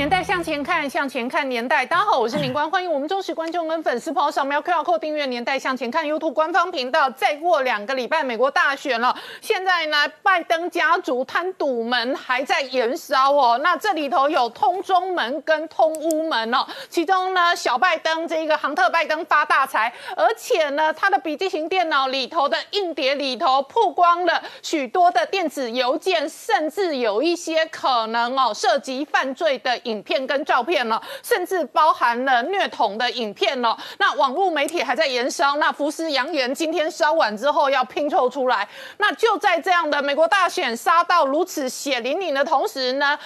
年代向前看，向前看年代。大家好，我是林官，欢迎我们忠实观众跟粉丝朋友扫描 QR Code 订阅《年代向前看》YouTube 官方频道。再过两个礼拜，美国大选了，现在呢，拜登家族贪赌门还在燃烧哦。那这里头有通中门跟通乌门哦，其中呢，小拜登这个杭特拜登发大财，而且呢，他的笔记型电脑里头的硬碟里头曝光了许多的电子邮件，甚至有一些可能哦涉及犯罪的。影片跟照片了，甚至包含了虐童的影片了。那网络媒体还在延烧，那福斯扬言今天烧完之后要拼凑出来。那就在这样的美国大选杀到如此血淋淋的同时呢？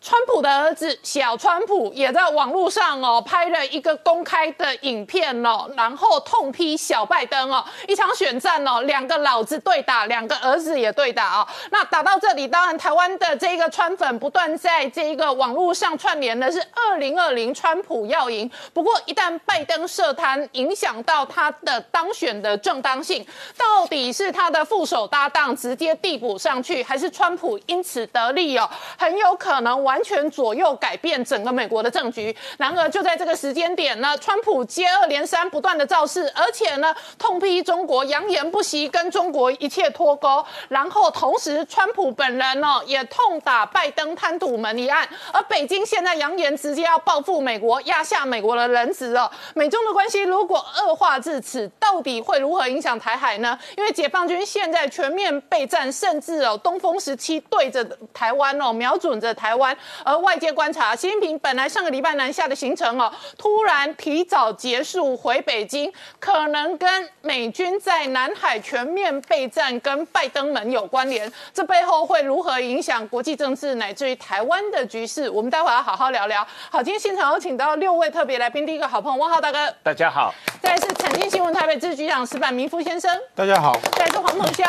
川普的儿子小川普也在网络上哦拍了一个公开的影片哦，然后痛批小拜登哦，一场选战哦，两个老子对打，两个儿子也对打哦。那打到这里，当然台湾的这个川粉不断在这个网络上串联的是二零二零川普要赢。不过一旦拜登涉贪，影响到他的当选的正当性，到底是他的副手搭档直接递补上去，还是川普因此得利哦？很有可能。完全左右改变整个美国的政局。然而就在这个时间点呢，川普接二连三不断的造势，而且呢痛批中国，扬言不惜跟中国一切脱钩。然后同时，川普本人呢也痛打拜登贪赌门一案，而北京现在扬言直接要报复美国，压下美国的人质哦。美中的关系如果恶化至此，到底会如何影响台海呢？因为解放军现在全面备战，甚至哦东风十七对着台湾哦，瞄准着台湾。而外界观察，习近平本来上个礼拜南下的行程哦，突然提早结束回北京，可能跟美军在南海全面备战跟拜登们有关联。这背后会如何影响国际政治乃至于台湾的局势？我们待会要好好聊聊。好，今天现场有请到六位特别来宾，第一个好朋友汪浩大哥，大家好，再来是产经新闻台北支局长石板明夫先生，大家好，再来是黄鹏孝，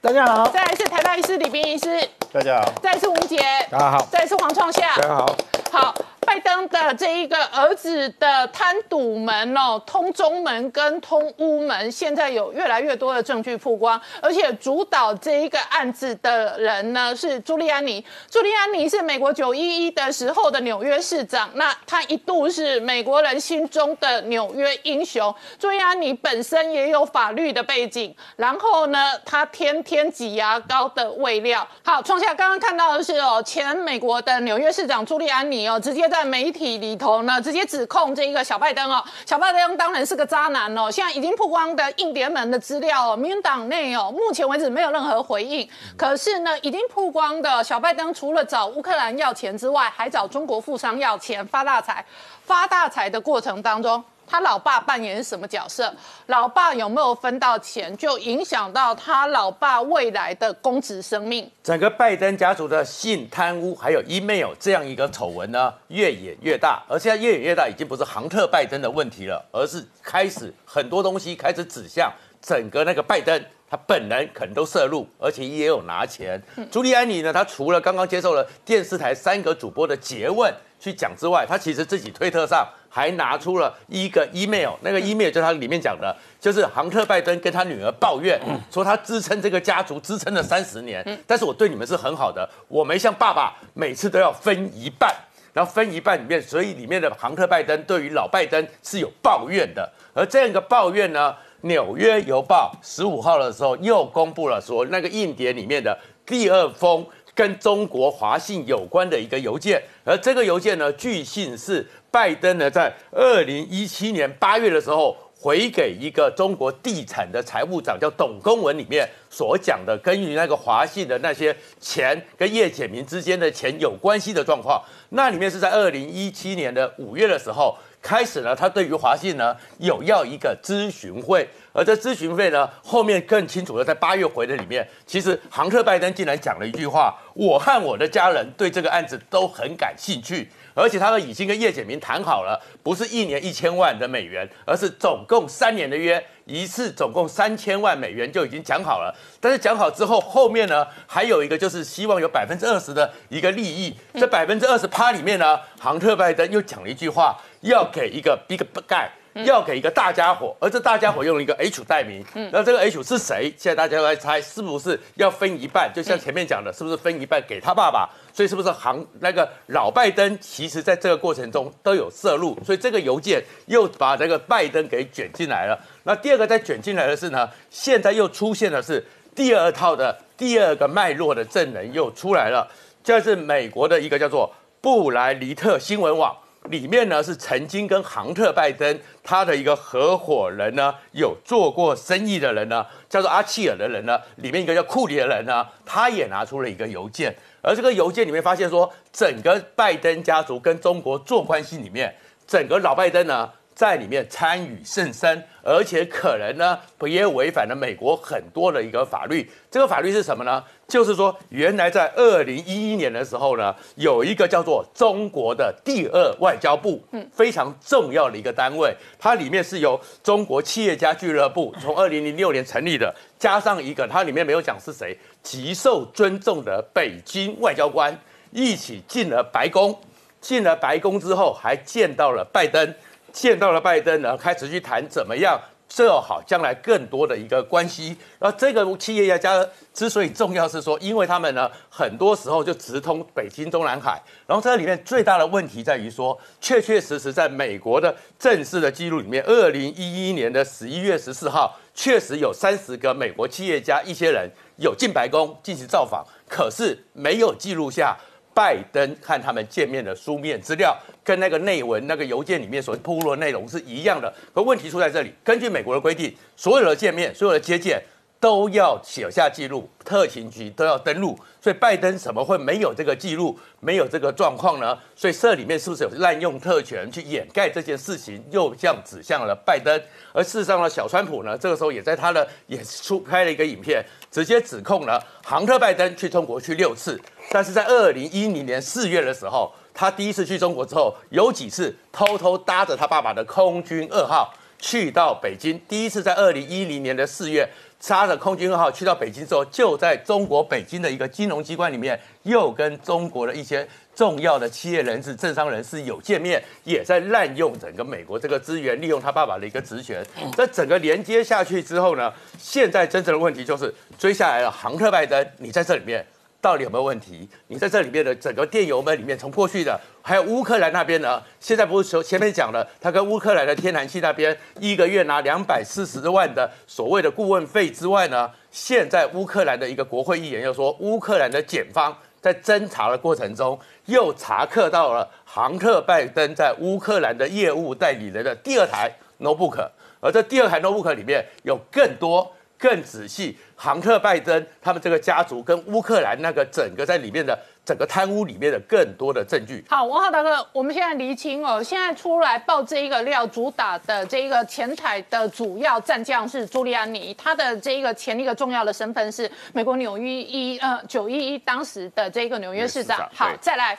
大家好，再来是台大医师李斌医师，大家好，再来是吴杰，大家好，再来是黄创夏，大家好。好，拜登的这一个儿子的贪赌门哦，通中门跟通乌门，现在有越来越多的证据曝光，而且主导这一个案子的人呢是朱利安尼。朱利安尼是美国九一一的时候的纽约市长，那他一度是美国人心中的纽约英雄。朱利安尼本身也有法律的背景，然后呢，他天天挤牙膏的喂料。好，创下刚刚看到的是哦，前美国的纽约市长朱利安尼。哦，直接在媒体里头呢，直接指控这一个小拜登哦，小拜登当然是个渣男哦。现在已经曝光的印碟门的资料哦，民党内哦，目前为止没有任何回应。可是呢，已经曝光的小拜登除了找乌克兰要钱之外，还找中国富商要钱发大财。发大财的过程当中。他老爸扮演什么角色？老爸有没有分到钱，就影响到他老爸未来的公职生命。整个拜登家族的性贪污还有 email 这样一个丑闻呢，越演越大。而现在越演越大，已经不是杭特拜登的问题了，而是开始很多东西开始指向整个那个拜登，他本人可能都涉入，而且也有拿钱。朱利安尼呢，他除了刚刚接受了电视台三个主播的诘问去讲之外，他其实自己推特上。还拿出了一个 email，那个 email 就他里面讲的，就是杭特拜登跟他女儿抱怨，说他支撑这个家族支撑了三十年，但是我对你们是很好的，我没像爸爸每次都要分一半，然后分一半里面，所以里面的杭特拜登对于老拜登是有抱怨的，而这样一个抱怨呢，纽约邮报十五号的时候又公布了说那个硬碟里面的第二封。跟中国华信有关的一个邮件，而这个邮件呢，据信是拜登呢在二零一七年八月的时候回给一个中国地产的财务长，叫董公文里面所讲的，跟于那个华信的那些钱跟叶简明之间的钱有关系的状况。那里面是在二零一七年的五月的时候开始呢，他对于华信呢有要一个咨询会。而这咨询会呢，后面更清楚的，在八月回的里面，其实杭特拜登竟然讲了一句话：我和我的家人对这个案子都很感兴趣，而且他们已经跟叶简明谈好了，不是一年一千万的美元，而是总共三年的约，一次总共三千万美元就已经讲好了。但是讲好之后，后面呢还有一个就是希望有百分之二十的一个利益，这百分之二十趴里面呢，杭特拜登又讲了一句话，要给一个 big guy。要给一个大家伙，而这大家伙用了一个 H 代名，那这个 H 是谁？现在大家都在猜，是不是要分一半？就像前面讲的，是不是分一半给他爸爸？所以是不是行那个老拜登，其实在这个过程中都有涉入，所以这个邮件又把这个拜登给卷进来了。那第二个再卷进来的是呢，现在又出现的是第二套的第二个脉络的证人又出来了，这是美国的一个叫做布莱尼特新闻网。里面呢是曾经跟杭特拜登他的一个合伙人呢有做过生意的人呢，叫做阿契尔的人呢，里面一个叫库里的人呢，他也拿出了一个邮件，而这个邮件里面发现说，整个拜登家族跟中国做关系里面，整个老拜登呢。在里面参与甚深，而且可能呢，也违反了美国很多的一个法律。这个法律是什么呢？就是说，原来在二零一一年的时候呢，有一个叫做中国的第二外交部，嗯，非常重要的一个单位，它里面是由中国企业家俱乐部从二零零六年成立的，加上一个它里面没有讲是谁，极受尊重的北京外交官，一起进了白宫。进了白宫之后，还见到了拜登。见到了拜登然后，开始去谈怎么样设好将来更多的一个关系。然后这个企业家之所以重要，是说因为他们呢很多时候就直通北京、中南海。然后这里面最大的问题在于说，确确实实在美国的正式的记录里面，二零一一年的十一月十四号，确实有三十个美国企业家一些人有进白宫进行造访，可是没有记录下。拜登和他们见面的书面资料，跟那个内文、那个邮件里面所铺露的内容是一样的。可问题出在这里，根据美国的规定，所有的见面、所有的接见都要写下记录，特勤局都要登录。所以拜登怎么会没有这个记录、没有这个状况呢？所以这里面是不是有滥用特权去掩盖这件事情，又这样指向了拜登？而事实上呢，小川普呢，这个时候也在他的也出拍了一个影片，直接指控了杭特拜登去中国去六次。但是在二零一零年四月的时候，他第一次去中国之后，有几次偷偷搭着他爸爸的空军二号去到北京。第一次在二零一零年的四月，搭着空军二号去到北京之后，就在中国北京的一个金融机关里面，又跟中国的一些重要的企业人士、政商人士有见面，也在滥用整个美国这个资源，利用他爸爸的一个职权。这整个连接下去之后呢，现在真正的问题就是追下来了，杭特拜登，你在这里面。到底有没有问题？你在这里面的整个电邮门里面，从过去的还有乌克兰那边呢？现在不是说前面讲了，他跟乌克兰的天然气那边一个月拿两百四十万的所谓的顾问费之外呢？现在乌克兰的一个国会议员又说，乌克兰的检方在侦查的过程中又查克到了杭特拜登在乌克兰的业务代理人的第二台 notebook，而这第二台 notebook 里面有更多。更仔细，杭特拜登他们这个家族跟乌克兰那个整个在里面的整个贪污里面的更多的证据。好，王浩大哥，我们现在厘清哦，现在出来爆这一个料，主打的这一个前台的主要战将是朱利安尼，他的这一个前一个重要的身份是美国纽约一呃九一一当时的这个纽约市长。好，再来，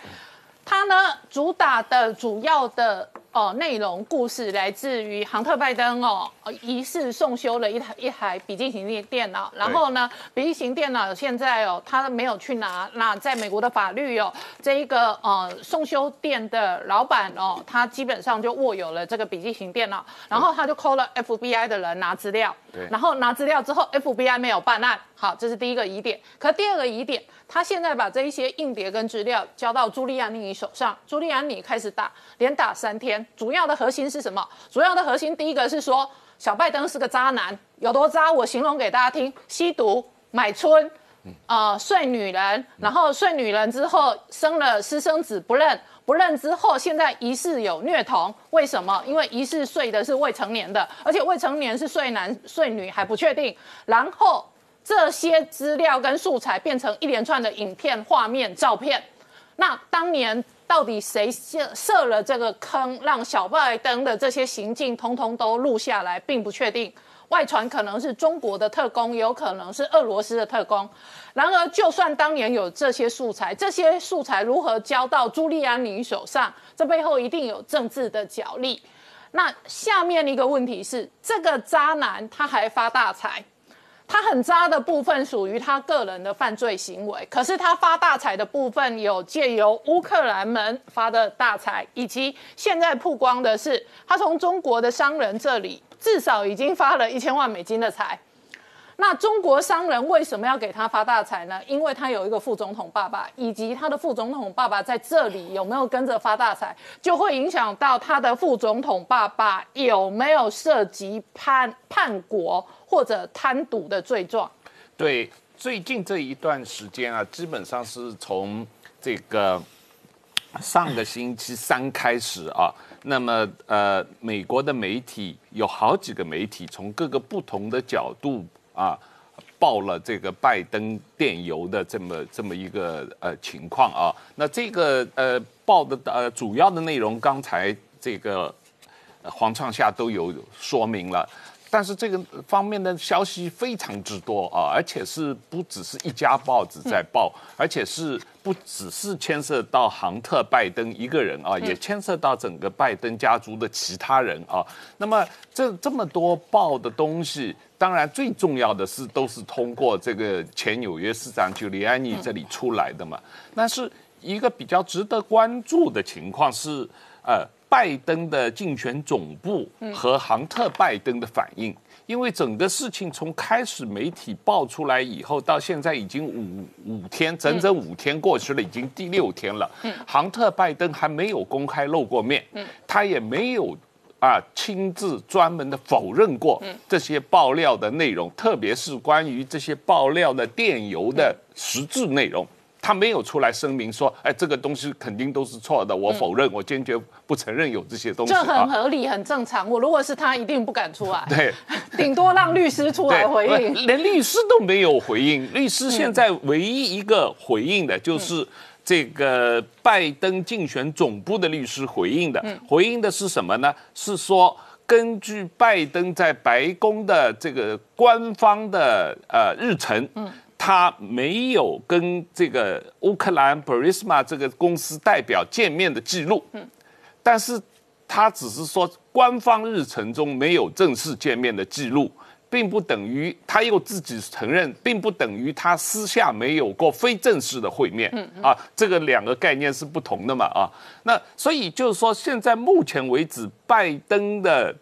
他呢主打的主要的。哦，内容故事来自于杭特拜登哦，疑似送修了一台一台笔记型电电脑，然后呢，笔记型电脑现在哦，他没有去拿，那在美国的法律哦，这一个呃送修店的老板哦，他基本上就握有了这个笔记型电脑，然后他就 call 了 FBI 的人拿资料，对，然后拿资料之后，FBI 没有办案，好，这是第一个疑点，可第二个疑点。他现在把这一些硬碟跟资料交到朱利安尼手上，朱利安尼开始打，连打三天。主要的核心是什么？主要的核心第一个是说，小拜登是个渣男，有多渣？我形容给大家听：吸毒、买春，啊，睡女人，然后睡女人之后生了私生子不认，不认之后现在疑似有虐童。为什么？因为疑似睡的是未成年的，而且未成年是睡男睡女还不确定。然后。这些资料跟素材变成一连串的影片、画面、照片。那当年到底谁设设了这个坑，让小拜登的这些行径通通都录下来，并不确定。外传可能是中国的特工，有可能是俄罗斯的特工。然而，就算当年有这些素材，这些素材如何交到朱利安尼手上，这背后一定有政治的角力。那下面一个问题是，这个渣男他还发大财？他很渣的部分属于他个人的犯罪行为，可是他发大财的部分有借由乌克兰门发的大财，以及现在曝光的是他从中国的商人这里至少已经发了一千万美金的财。那中国商人为什么要给他发大财呢？因为他有一个副总统爸爸，以及他的副总统爸爸在这里有没有跟着发大财，就会影响到他的副总统爸爸有没有涉及叛叛国或者贪赌的罪状。对，最近这一段时间啊，基本上是从这个上个星期三开始啊，那么呃，美国的媒体有好几个媒体从各个不同的角度。啊，报了这个拜登电邮的这么这么一个呃情况啊，那这个呃报的呃主要的内容，刚才这个黄创夏都有说明了。但是这个方面的消息非常之多啊，而且是不只是一家报纸在报，而且是不只是牵涉到杭特拜登一个人啊，也牵涉到整个拜登家族的其他人啊。那么这这么多报的东西，当然最重要的是都是通过这个前纽约市长朱利安尼这里出来的嘛。但是一个比较值得关注的情况是，呃。拜登的竞选总部和杭特拜登的反应。因为整个事情从开始媒体爆出来以后，到现在已经五五天，整整五天过去了，已经第六天了。杭特拜登还没有公开露过面，他也没有啊亲自专门的否认过这些爆料的内容，特别是关于这些爆料的电邮的实质内容。他没有出来声明说，哎，这个东西肯定都是错的，我否认，我坚决不承认有这些东西。这很合理，很正常。我如果是他，一定不敢出来。对，顶多让律师出来回应。连律师都没有回应，律师现在唯一一个回应的就是这个拜登竞选总部的律师回应的。回应的是什么呢？是说根据拜登在白宫的这个官方的呃日程。嗯。他没有跟这个乌克兰 Burisma 这个公司代表见面的记录，嗯，但是他只是说官方日程中没有正式见面的记录，并不等于他又自己承认，并不等于他私下没有过非正式的会面，嗯啊，这个两个概念是不同的嘛啊，那所以就是说，现在目前为止，拜登的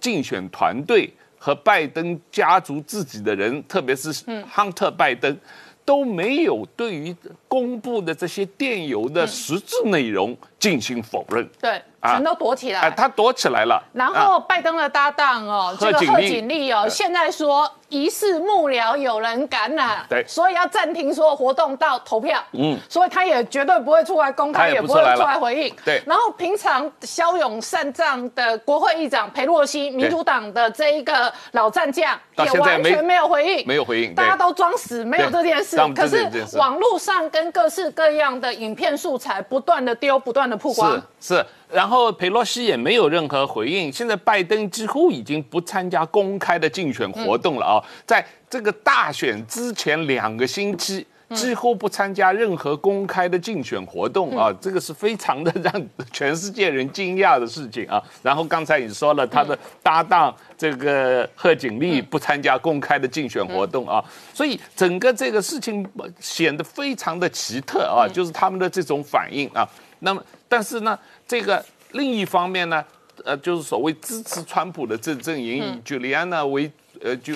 竞选团队。和拜登家族自己的人，特别是亨特·拜登，都没有对于公布的这些电邮的实质内容进行否认。对。全都躲起来，他躲起来了。然后拜登的搭档哦，这个贺锦丽哦，现在说疑似幕僚有人感染，对，所以要暂停所有活动到投票。嗯，所以他也绝对不会出来公开，也不会出来回应。对。然后平常骁勇善战的国会议长佩洛西，民主党的这一个老战将，也完全没有回应，没有回应，大家都装死，没有这件事。可是网络上跟各式各样的影片素材不断的丢，不断的曝光。是是。然后佩洛西也没有任何回应。现在拜登几乎已经不参加公开的竞选活动了啊！在这个大选之前两个星期，几乎不参加任何公开的竞选活动啊！这个是非常的让全世界人惊讶的事情啊！然后刚才你说了，他的搭档这个贺锦丽不参加公开的竞选活动啊，所以整个这个事情显得非常的奇特啊！就是他们的这种反应啊。那么，但是呢？这个另一方面呢，呃，就是所谓支持川普的这阵营，以朱利安娜为呃就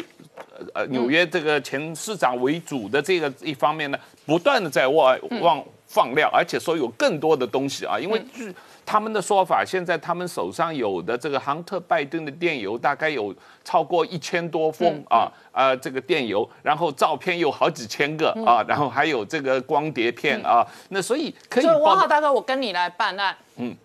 呃纽约这个前市长为主的这个一方面呢，不断的在外往放料，而且说有更多的东西啊，因为据他们的说法，现在他们手上有的这个杭特拜登的电邮大概有超过一千多封啊啊这个电邮，然后照片有好几千个啊，然后还有这个光碟片啊，那所以可以。所以王浩大哥，我跟你来办案。嗯。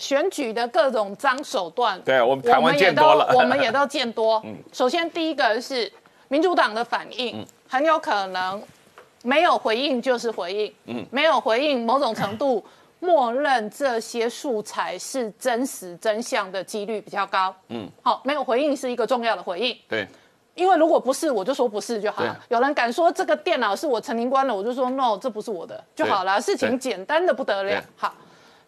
选举的各种脏手段，对我们台湾见多了，我们也都见多。嗯，首先第一个是民主党的反应，很有可能没有回应就是回应，嗯，没有回应，某种程度默认这些素材是真实真相的几率比较高。嗯，好，没有回应是一个重要的回应。对，因为如果不是，我就说不是就好了。有人敢说这个电脑是我陈林官的，我就说 no，这不是我的就好了。事情简单的不得了。好。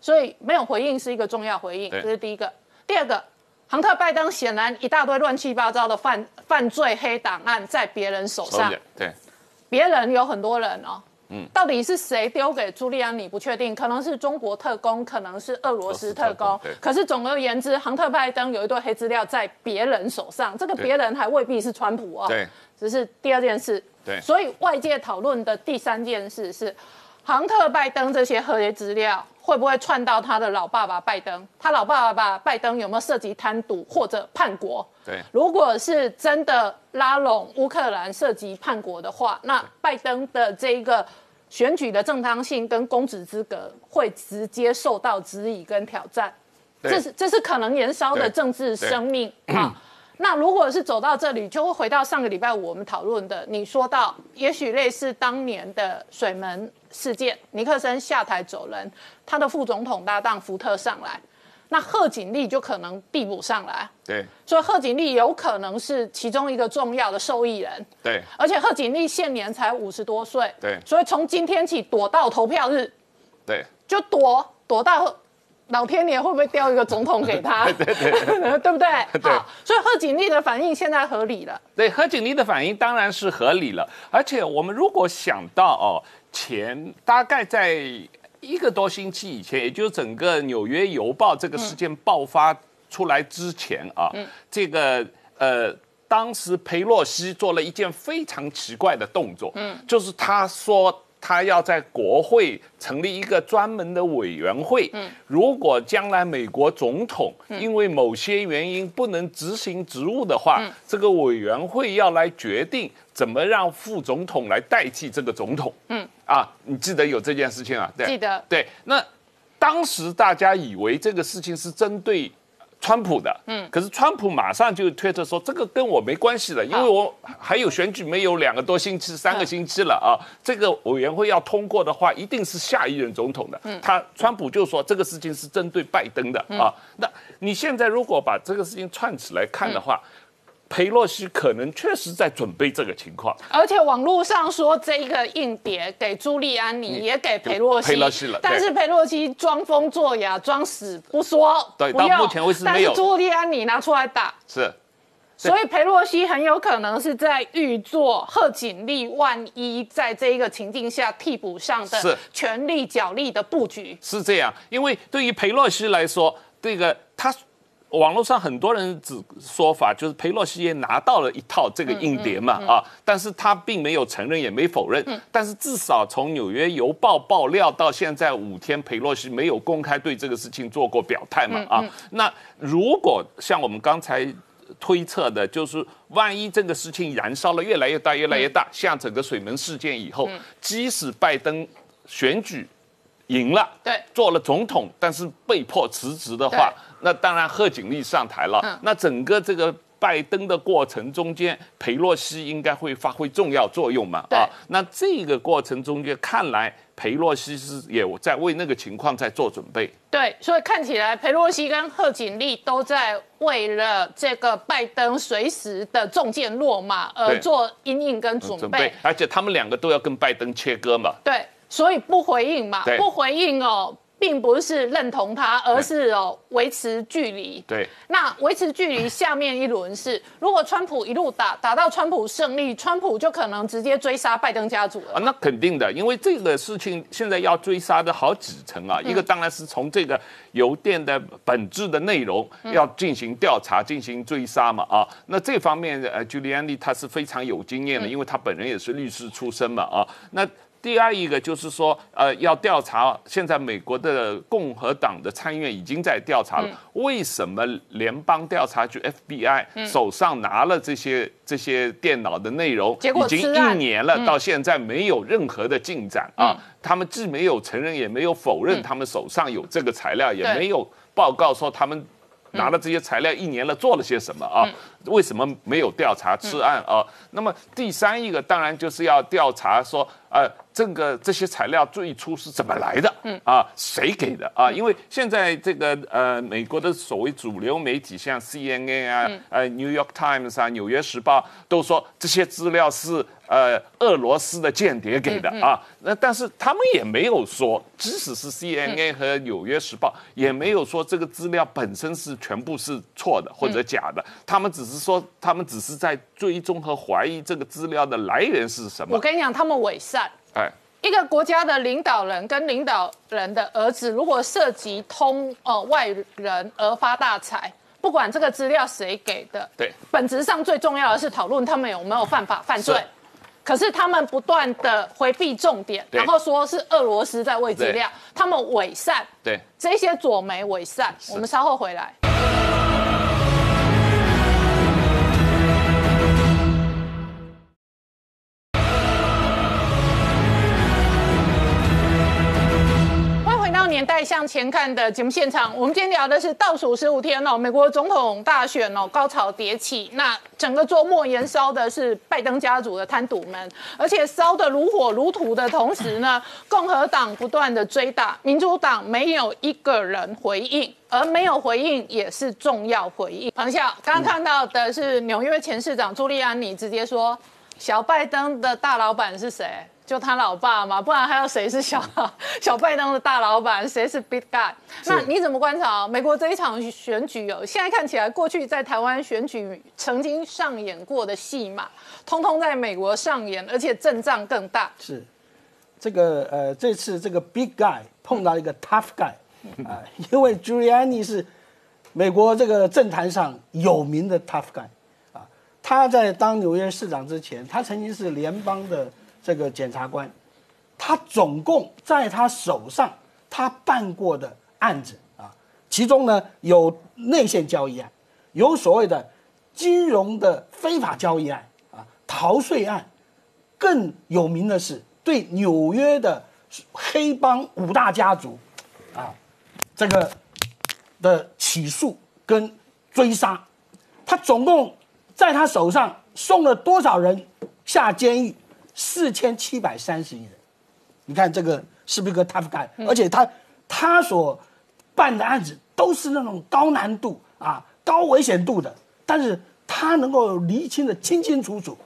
所以没有回应是一个重要回应，这是第一个。第二个，亨特·拜登显然一大堆乱七八糟的犯犯罪黑档案在别人手上。对，别人有很多人哦。嗯。到底是谁丢给朱利安你？不确定，可能是中国特工，可能是俄罗斯特工。可是总而言之，亨特·拜登有一堆黑资料在别人手上，这个别人还未必是川普哦。对。只是第二件事。对。所以外界讨论的第三件事是，亨特·拜登这些黑资料。会不会串到他的老爸爸拜登？他老爸爸拜登有没有涉及贪渎或者叛国？对，如果是真的拉拢乌克兰涉及叛国的话，那拜登的这一个选举的正当性跟公职资格会直接受到质疑跟挑战。这是这是可能燃烧的政治生命啊。那如果是走到这里，就会回到上个礼拜五我们讨论的，你说到也许类似当年的水门。事件，尼克森下台走人，他的副总统搭档福特上来，那贺锦丽就可能递补上来。对，所以贺锦丽有可能是其中一个重要的受益人。对，而且贺锦丽现年才五十多岁。对，所以从今天起躲到投票日。对，就躲躲到老天爷会不会调一个总统给他？对 对对，对不对？对，所以贺锦丽的反应现在合理了。对，贺锦丽的反应当然是合理了，而且我们如果想到哦。前大概在一个多星期以前，也就是整个《纽约邮报》这个事件爆发出来之前啊，这个呃，当时佩洛西做了一件非常奇怪的动作，嗯，就是他说。他要在国会成立一个专门的委员会。嗯，如果将来美国总统因为某些原因不能执行职务的话，这个委员会要来决定怎么让副总统来代替这个总统。嗯，啊，你记得有这件事情啊？对，记得。对，那当时大家以为这个事情是针对。川普的，嗯，可是川普马上就推特说这个跟我没关系了，因为我还有选举没有两个多星期、三个星期了啊，这个委员会要通过的话，一定是下一任总统的。嗯，他川普就说这个事情是针对拜登的啊。那你现在如果把这个事情串起来看的话。佩洛西可能确实在准备这个情况，而且网络上说这一个硬碟给朱利安尼，也给佩洛西，佩洛西了。但是佩洛西装疯作哑，装死不说，对，到目前为止没有。但是朱利安尼拿出来打，是，所以佩洛西很有可能是在预做贺锦丽万一在这一个情境下替补上的权力角力的布局。是这样，因为对于佩洛西来说，这个他。网络上很多人只说法就是佩洛西也拿到了一套这个硬碟嘛啊，但是他并没有承认也没否认，但是至少从纽约邮报爆料到现在五天，佩洛西没有公开对这个事情做过表态嘛啊，那如果像我们刚才推测的，就是万一这个事情燃烧了越来越大越来越大，像整个水门事件以后，即使拜登选举赢了，对，做了总统，但是被迫辞职的话。那当然，贺锦丽上台了。那整个这个拜登的过程中间，佩洛西应该会发挥重要作用嘛？啊，那这个过程中间，看来佩洛西是也在为那个情况在做准备。对，所以看起来佩洛西跟贺锦丽都在为了这个拜登随时的中箭落马而做阴影跟准备。而且他们两个都要跟拜登切割嘛。对，所以不回应嘛，不回应哦。并不是认同他，而是哦维持距离。对，那维持距离下面一轮是，如果川普一路打打到川普胜利，川普就可能直接追杀拜登家族了。啊，那肯定的，因为这个事情现在要追杀的好几层啊。一个当然是从这个邮电的本质的内容要进行调查、进行追杀嘛啊。那这方面呃，朱利安利他是非常有经验的，因为他本人也是律师出身嘛啊。那第二一个就是说，呃，要调查。现在美国的共和党的参议院已经在调查了，为什么联邦调查局 FBI 手上拿了这些这些电脑的内容，已经一年了，到现在没有任何的进展啊？他们既没有承认，也没有否认他们手上有这个材料，也没有报告说他们拿了这些材料一年了做了些什么啊？为什么没有调查吃案啊？那么第三一个当然就是要调查说，呃。这个这些材料最初是怎么来的？嗯啊，谁给的啊？因为现在这个呃，美国的所谓主流媒体，像 CNN 啊、呃 New York Times 啊、纽约时报，都说这些资料是呃俄罗斯的间谍给的啊。那但是他们也没有说，即使是 CNN 和纽约时报，也没有说这个资料本身是全部是错的或者假的。他们只是说，他们只是在追踪和怀疑这个资料的来源是什么。我跟你讲，他们伪善。哎，一个国家的领导人跟领导人的儿子，如果涉及通呃外人而发大财，不管这个资料谁给的，对，本质上最重要的是讨论他们有没有犯法犯罪。可是他们不断的回避重点，然后说是俄罗斯在喂资料，他们伪善，对，这些左媒伪善，我们稍后回来。年代向前看的节目现场，我们今天聊的是倒数十五天哦，美国总统大选哦，高潮迭起。那整个周末燃烧的是拜登家族的贪赌门，而且烧得如火如荼的同时呢，共和党不断的追打，民主党没有一个人回应，而没有回应也是重要回应。彭笑，刚刚看到的是纽约前市长朱利安尼直接说，小拜登的大老板是谁？就他老爸嘛，不然还有谁是小小拜登的大老板？谁是 big guy？那你怎么观察美国这一场选举？哦，现在看起来，过去在台湾选举曾经上演过的戏码，通通在美国上演，而且阵仗更大。是，这个呃这次这个 big guy 碰到一个 tough guy 啊、因为 Giuliani 是美国这个政坛上有名的 tough guy 啊，他在当纽约市长之前，他曾经是联邦的这个检察官，他总共在他手上他办过的案子啊，其中呢有内线交易案，有所谓的金融的非法交易案啊，逃税案，更有名的是对纽约的黑帮五大家族啊，这个的起诉跟追杀，他总共在他手上送了多少人下监狱？四千七百三十亿人。你看这个是不是个 tough guy？、而且他他所办的案子都是那种高难度啊、高危险度的，但是他能够厘清的清清楚楚。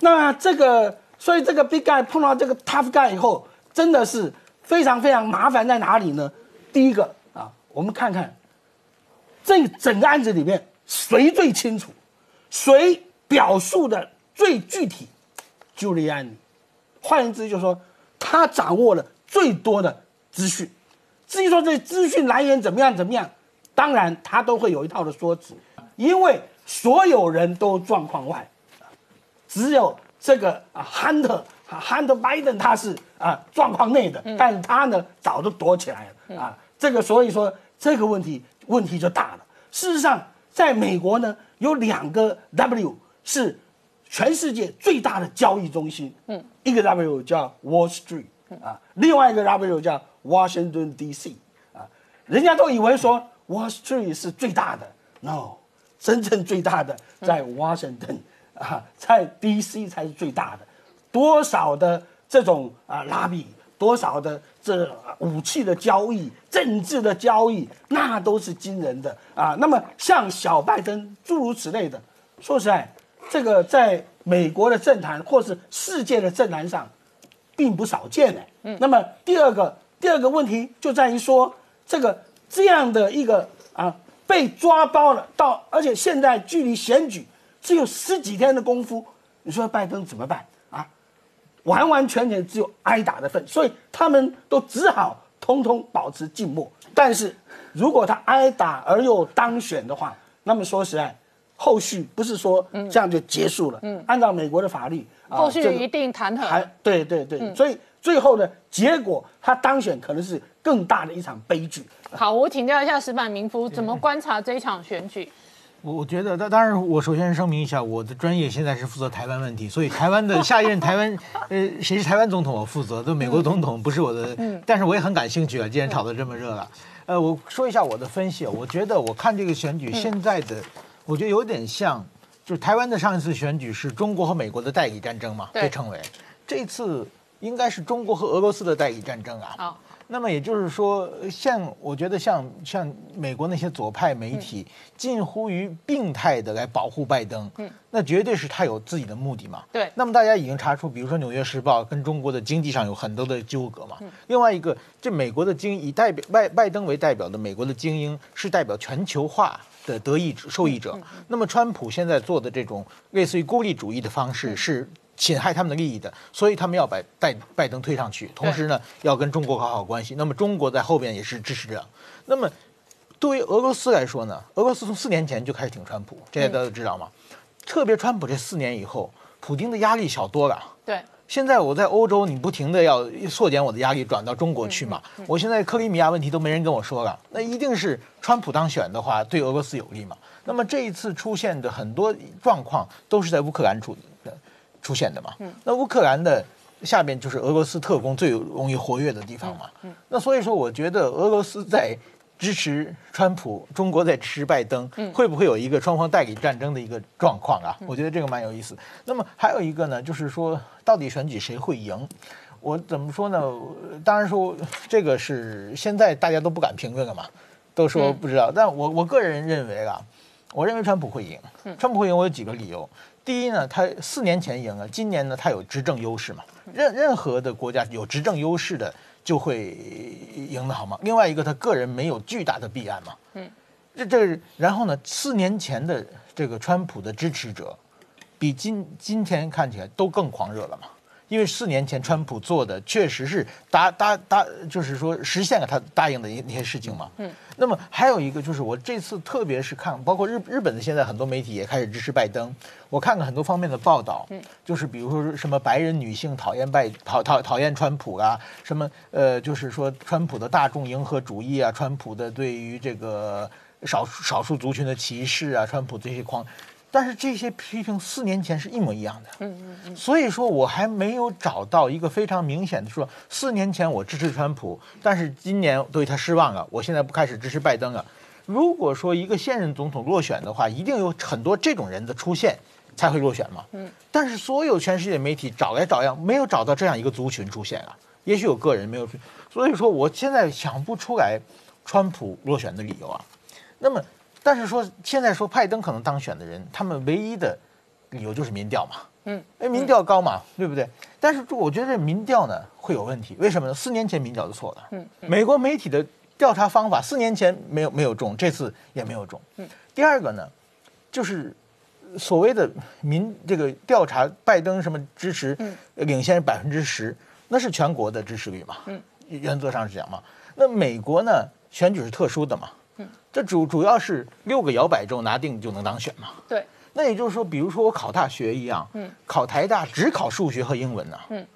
那这个，所以这个 big guy 碰到这个 tough guy 以后，真的是非常非常麻烦在哪里呢？第一个啊，我们看看这整个案子里面谁最清楚，谁表述的最具体，Giuliani。换言之，就是说他掌握了最多的资讯。至于说这资讯来源怎么样怎么样，当然他都会有一套的说辞，因为所有人都状况外，只有这个啊，Hunter 啊，Hunter Biden 他是啊状况内的，但是他呢早就躲起来了啊。这个所以说这个问题问题就大了。事实上，在美国呢有两个 W 是全世界最大的交易中心，嗯，一个 W 叫 Wall Street 啊，另外一个 W 叫 Washington D.C. 啊，人家都以为说 Wall Street 是最大的，no，真正最大的在 Washington 啊，在 D.C. 才是最大的，多少的这种啊拉比，多少的这武器的交易、政治的交易，那都是惊人的啊。那么像小拜登诸如此类的，说实在，这个在美国的政坛或是世界的政坛上，并不少见的。嗯，那么第二个第二个问题就在于说，这个这样的一个啊被抓包了，到而且现在距离选举只有十几天的功夫，你说拜登怎么办啊？完完全全只有挨打的份，所以他们都只好通通保持静默。但是如果他挨打而又当选的话，那么说实在，后续不是说这样就结束了。嗯，按照美国的法律，后续一定弹劾。还对对对，所以最后呢，结果他当选可能是更大的一场悲剧。好，我请教一下石板民夫，怎么观察这一场选举？我我觉得，当当然，我首先声明一下，我的专业现在是负责台湾问题，所以台湾的下一任台湾，呃，谁是台湾总统，我负责，对美国总统不是我的，但是我也很感兴趣啊，既然炒得这么热了，呃，我说一下我的分析，我觉得我看这个选举现在的，我觉得有点像，就是台湾的上一次选举是中国和美国的代理战争嘛，被称为，这次应该是中国和俄罗斯的代理战争啊，好，那么也就是说，像我觉得像像美国那些左派媒体，近乎于病态的来保护拜登，嗯，那绝对是他有自己的目的嘛。对。那么大家已经查出，比如说《纽约时报》跟中国的经济上有很多的纠葛嘛。另外一个，这美国的精以代表拜拜登为代表的美国的精英是代表全球化。的得益者、受益者，那么川普现在做的这种类似于孤立主义的方式是侵害他们的利益的，所以他们要把拜拜登推上去，同时呢要跟中国搞好关系。那么中国在后边也是支持者。那么对于俄罗斯来说呢，俄罗斯从四年前就开始挺川普，这些大家都知道吗？特别川普这四年以后，普京的压力小多了。对，现在我在欧洲，你不停的要缩减我的压力，转到中国去嘛。我现在克里米亚问题都没人跟我说了，那一定是川普当选的话，对俄罗斯有利嘛。那么这一次出现的很多状况都是在乌克兰出的出现的嘛。那乌克兰的下边就是俄罗斯特工最容易活跃的地方嘛。那所以说，我觉得俄罗斯在支持川普，中国在支持拜登，会不会有一个双方代理战争的一个状况啊？我觉得这个蛮有意思。那么还有一个呢，就是说到底选举谁会赢？我怎么说呢？当然说这个是现在大家都不敢评论了嘛，都说不知道。但我我个人认为啊，我认为川普会赢。川普会赢，我有几个理由。第一呢，他四年前赢了，今年呢他有执政优势嘛。任任何的国家有执政优势的就会赢得好吗？另外一个，他个人没有巨大的弊案嘛。嗯，这这然后呢，四年前的这个川普的支持者，比今今天看起来都更狂热了嘛。因为四年前川普做的确实是答答答，就是说实现了他答应的一那些事情嘛。嗯。那么还有一个就是我这次特别是看，包括日日本的现在很多媒体也开始支持拜登，我看了很多方面的报道，嗯，就是比如说什么白人女性讨厌拜讨讨讨厌川普啊，什么呃，就是说川普的大众迎合主义啊，川普的对于这个少数少数族群的歧视啊，川普这些狂。但是这些批评四年前是一模一样的，嗯嗯嗯，所以说我还没有找到一个非常明显的说，四年前我支持川普，但是今年对他失望了，我现在不开始支持拜登了。如果说一个现任总统落选的话，一定有很多这种人的出现才会落选嘛，嗯，但是所有全世界媒体找来找样，没有找到这样一个族群出现啊，也许有个人没有，所以说我现在想不出来川普落选的理由啊，那么。但是说现在说拜登可能当选的人，他们唯一的理由就是民调嘛，嗯，哎，民调高嘛，对不对？但是我觉得这民调呢会有问题，为什么呢？四年前民调就错了，嗯，美国媒体的调查方法四年前没有没有中，这次也没有中，嗯。第二个呢，就是所谓的民这个调查拜登什么支持领先百分之十，那是全国的支持率嘛，嗯，原则上是这样嘛。那美国呢选举是特殊的嘛。这主主要是六个摇摆州拿定就能当选嘛？对。那也就是说，比如说我考大学一样，嗯，考台大只考数学和英文呢，嗯。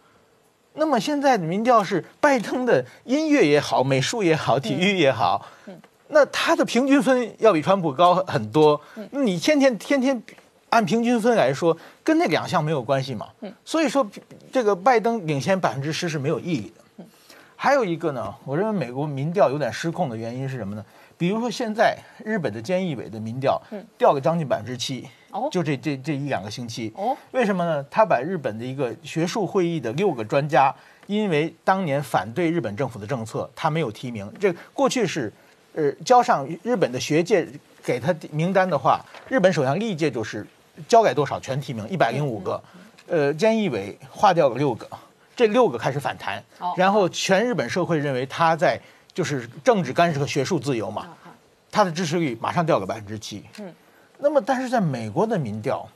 那么现在的民调是拜登的音乐也好，美术也好，体育也好，嗯，那他的平均分要比川普高很多。嗯。你天天天天按平均分来说，跟那两项没有关系嘛？嗯。所以说，这个拜登领先百分之十是没有意义的。嗯。还有一个呢，我认为美国民调有点失控的原因是什么呢？比如说，现在日本的菅义伟的民调掉个将近百分之七，就这这这一两个星期。哦，为什么呢？他把日本的一个学术会议的六个专家，因为当年反对日本政府的政策，他没有提名。这过去是，呃，交上日本的学界给他名单的话，日本首相历届就是交给多少全提名，一百零五个。呃，菅义伟划掉了六个，这六个开始反弹，然后全日本社会认为他在。就是政治干涉和学术自由嘛，他的支持率马上掉个百分之七。嗯，那么但是在美国的民调，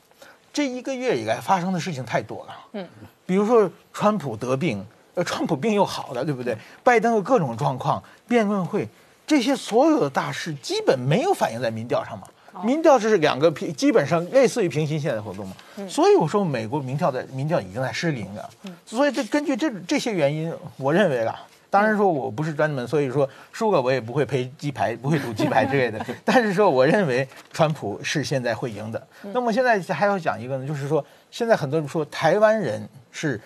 这一个月以来发生的事情太多了。嗯，比如说川普得病，呃，川普病又好了，对不对？拜登有各种状况，辩论会这些所有的大事基本没有反映在民调上嘛。民调这是两个平，基本上类似于平行线的活动嘛。所以我说美国民调的民调已经在失灵了。所以这根据这这些原因，我认为啊。当然说我不是专门，所以说输了我也不会赔鸡排，不会赌鸡排之类的。但是说我认为川普是现在会赢的。那么现在还要讲一个呢，就是说现在很多人说台湾人是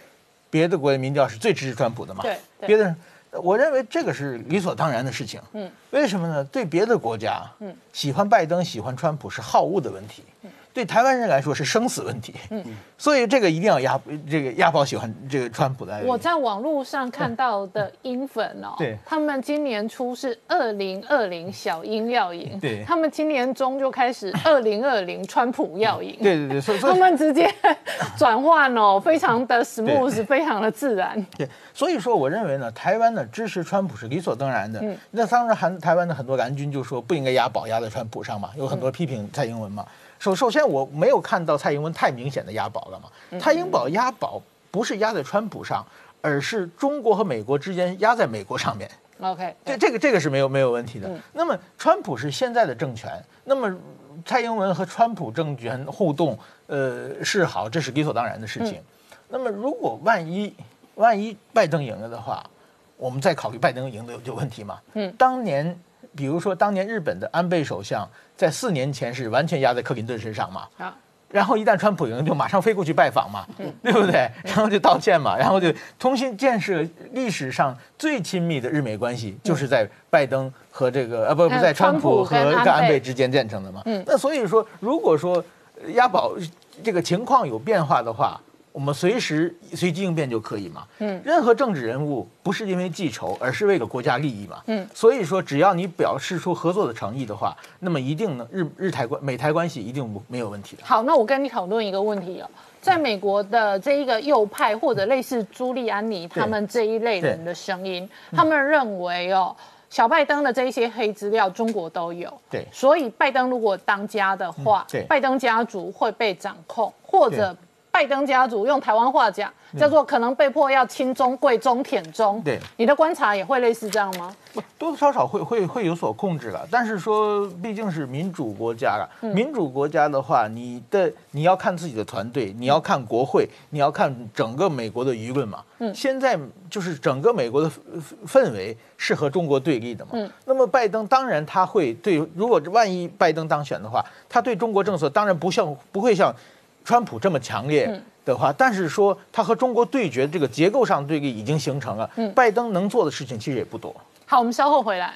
别的国家民调是最支持川普的嘛？对，别的人，我认为这个是理所当然的事情。嗯，为什么呢？对别的国家，嗯，喜欢拜登、喜欢川普是好恶的问题。嗯。对台湾人来说是生死问题，嗯，所以这个一定要押这个押宝喜欢这个川普的。我在网络上看到的英粉哦，对，他们今年初是二零二零小英要赢，对，他们今年中就开始二零二零川普要赢，对对对，所以 他们直接 转换哦，非常的 smooth，非常的自然。对，所以说我认为呢，台湾的支持川普是理所当然的。嗯，那当然，韩台湾的很多蓝军就说不应该押宝押在川普上嘛，有很多批评蔡英文嘛。首首先，我没有看到蔡英文太明显的押宝了嘛？蔡英文押宝不是压在川普上，而是中国和美国之间压在美国上面。OK，这这个这个是没有没有问题的。那么，川普是现在的政权，那么蔡英文和川普政权互动，呃，是好，这是理所当然的事情。那么，如果万一万一拜登赢了的话，我们再考虑拜登赢的有问题吗？嗯，当年。比如说，当年日本的安倍首相在四年前是完全压在克林顿身上嘛，啊，然后一旦川普赢，就马上飞过去拜访嘛，对不对？然后就道歉嘛，然后就重新建设历史上最亲密的日美关系，就是在拜登和这个呃不不在川普和安倍之间建成的嘛。嗯，那所以说，如果说押宝这个情况有变化的话。我们随时随机应变就可以嘛。嗯，任何政治人物不是因为记仇，而是为了国家利益嘛。嗯，所以说只要你表示出合作的诚意的话，那么一定能日日台关美台关系一定没有问题的。好，那我跟你讨论一个问题哦，在美国的这一个右派或者类似朱利安尼他们这一类人的声音，他们认为哦，小拜登的这一些黑资料中国都有。对，所以拜登如果当家的话，对，拜登家族会被掌控或者。拜拜登家族用台湾话讲，叫做可能被迫要亲中、贵中、舔中。对，你的观察也会类似这样吗？不多多少少会会会有所控制了，但是说毕竟是民主国家了，民主国家的话，你的你要看自己的团队，你要看国会，你要看整个美国的舆论嘛。嗯，现在就是整个美国的氛围是和中国对立的嘛。嗯，那么拜登当然他会对，如果万一拜登当选的话，他对中国政策当然不像不会像川普这么强烈。的话，但是说他和中国对决这个结构上对立已经形成了，拜登能做的事情其实也不多。好，我们稍后回来。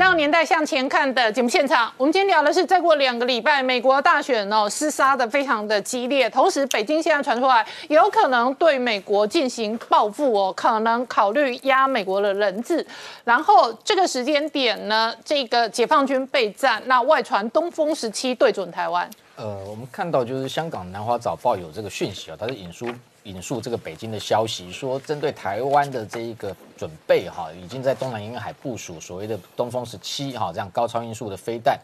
到年代向前看的节目现场，我们今天聊的是，再过两个礼拜，美国大选哦，厮杀的非常的激烈。同时，北京现在传出来，有可能对美国进行报复哦，可能考虑压美国的人质。然后这个时间点呢，这个解放军备战，那外传东风十七对准台湾。呃，我们看到就是香港南华早报有这个讯息啊，它是引述。引述这个北京的消息说，针对台湾的这一个准备哈，已经在东南沿海部署所谓的东风十七哈这样高超音速的飞弹。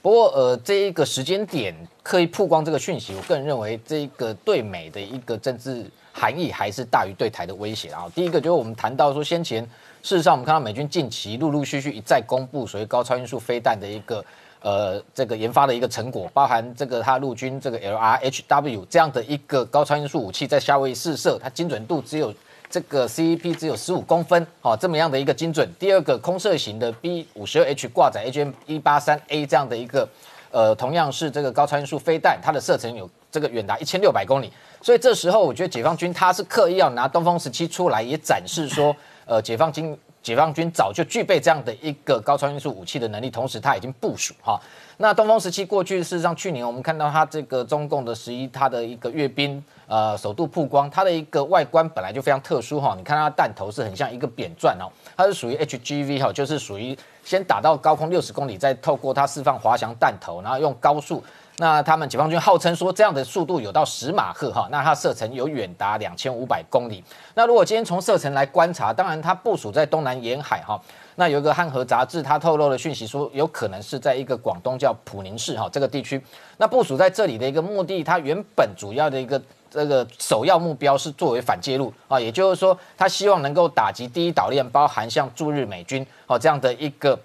不过呃，这一个时间点刻意曝光这个讯息，我个人认为这个对美的一个政治含义还是大于对台的威胁啊。第一个就是我们谈到说，先前事实上我们看到美军近期陆陆续续一再公布所谓高超音速飞弹的一个。呃，这个研发的一个成果，包含这个它陆军这个 LRHW 这样的一个高超音速武器，在夏威夷试射，它精准度只有这个 CEP 只有十五公分，哦，这么样的一个精准。第二个，空射型的 B 五十二 H 挂载 HM 一八三 A 这样的一个，呃，同样是这个高超音速飞弹，它的射程有这个远达一千六百公里。所以这时候，我觉得解放军他是刻意要拿东风十七出来，也展示说，呃，解放军。解放军早就具备这样的一个高超音速武器的能力，同时它已经部署哈。那东风十七过去事实上去年我们看到它这个中共的十一它的一个阅兵呃首度曝光，它的一个外观本来就非常特殊哈。你看它的弹头是很像一个扁钻哦，它是属于 HGV 哈，就是属于先打到高空六十公里，再透过它释放滑翔弹头，然后用高速。那他们解放军号称说这样的速度有到十马赫哈，那它射程有远达两千五百公里。那如果今天从射程来观察，当然它部署在东南沿海哈。那有一个汉和杂志，它透露的讯息说，有可能是在一个广东叫普宁市哈这个地区。那部署在这里的一个目的，它原本主要的一个这个首要目标是作为反介入啊，也就是说，它希望能够打击第一岛链，包含像驻日美军哦这样的一个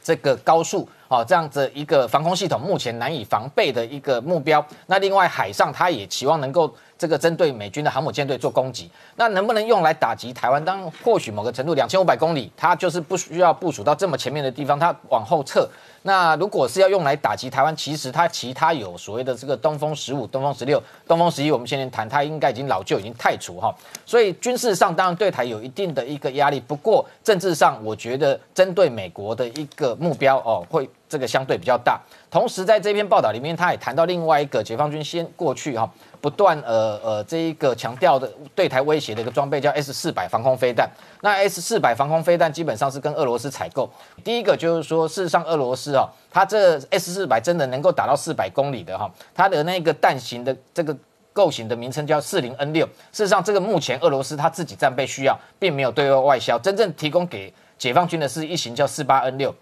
这个高速。哦，这样子一个防空系统目前难以防备的一个目标。那另外海上，它也期望能够这个针对美军的航母舰队做攻击。那能不能用来打击台湾？当或许某个程度，两千五百公里，它就是不需要部署到这么前面的地方，它往后撤。那如果是要用来打击台湾，其实它其他有所谓的这个东风十五、东风十六、东风十一，我们先前谈，它应该已经老旧，已经太除哈。所以军事上当然对台有一定的一个压力，不过政治上，我觉得针对美国的一个目标哦，会这个相对比较大。同时在这篇报道里面，他也谈到另外一个解放军先过去哈。不断呃呃，这一个强调的对台威胁的一个装备叫 S 四百防空飞弹。那 S 四百防空飞弹基本上是跟俄罗斯采购。第一个就是说，事实上俄罗斯啊，它这 S 四百真的能够打到四百公里的哈，它的那个弹型的这个构型的名称叫四零 N 六。事实上，这个目前俄罗斯它自己战备需要，并没有对外外销，真正提供给解放军的是一型叫四八 N 六，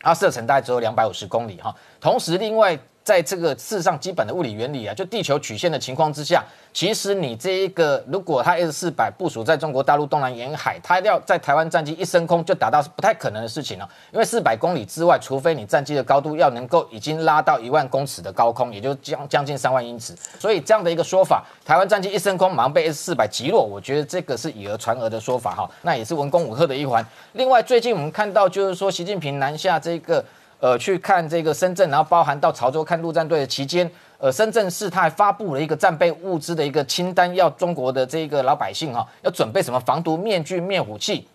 它射程大概只有两百五十公里哈。同时，另外在这个事实上基本的物理原理啊，就地球曲线的情况之下，其实你这一个如果它 S 四百部署在中国大陆东南沿海，它要在台湾战机一升空就达到是不太可能的事情了。因为四百公里之外，除非你战机的高度要能够已经拉到一万公尺的高空，也就将将近三万英尺。所以这样的一个说法，台湾战机一升空马上被 S 四百击落，我觉得这个是以讹传讹的说法哈，那也是文攻武赫的一环。另外，最近我们看到就是说，习近平南下这个。呃，去看这个深圳，然后包含到潮州看陆战队的期间，呃，深圳市他还发布了一个战备物资的一个清单，要中国的这个老百姓哈，要准备什么防毒面具、灭火器，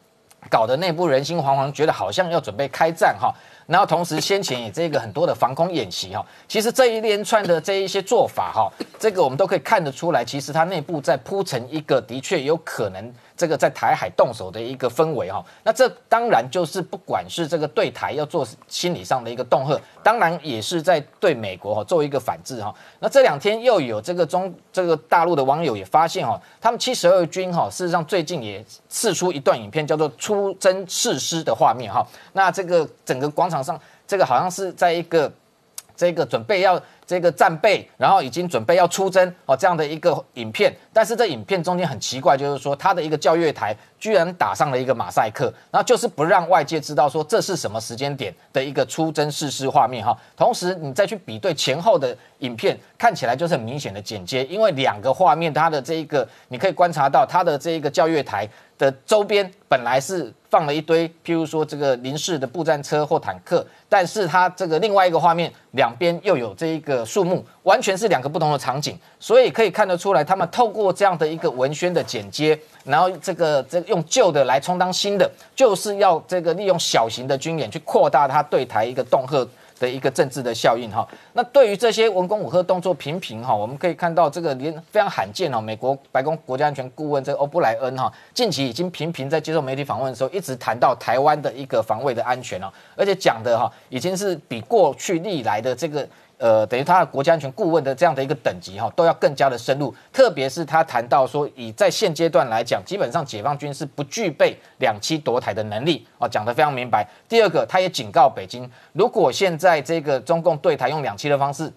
搞得内部人心惶惶，觉得好像要准备开战哈。然后同时先前也这个很多的防空演习哈，其实这一连串的这一些做法哈，这个我们都可以看得出来，其实它内部在铺成一个的确有可能。这个在台海动手的一个氛围哈。那这当然就是不管是这个对台要做心理上的一个恫吓，当然也是在对美国哈做一个反制哈。那这两天又有这个中这个大陆的网友也发现哈，他们七十二军哈事实上最近也试出一段影片，叫做出征誓师的画面哈。那这个整个广场上，这个好像是在一个这个准备要。这个战备，然后已经准备要出征哦，这样的一个影片，但是这影片中间很奇怪，就是说它的一个教阅台居然打上了一个马赛克，然后就是不让外界知道说这是什么时间点的一个出征试试画面哈。同时你再去比对前后的影片，看起来就是很明显的剪接，因为两个画面它的这一个你可以观察到它的这一个教阅台的周边本来是放了一堆，譬如说这个临时的步战车或坦克，但是它这个另外一个画面两边又有这一个。树木完全是两个不同的场景，所以可以看得出来，他们透过这样的一个文宣的剪接，然后这个这个用旧的来充当新的，就是要这个利用小型的军演去扩大他对台一个恫吓的一个政治的效应哈。那对于这些文攻武赫动作频频哈，我们可以看到这个连非常罕见哦，美国白宫国家安全顾问这个欧布莱恩哈，近期已经频频在接受媒体访问的时候，一直谈到台湾的一个防卫的安全哦，而且讲的哈，已经是比过去历来的这个。呃，等于他的国家安全顾问的这样的一个等级哈，都要更加的深入。特别是他谈到说，以在现阶段来讲，基本上解放军是不具备两栖夺台的能力哦，讲得非常明白。第二个，他也警告北京，如果现在这个中共对台用两栖的方式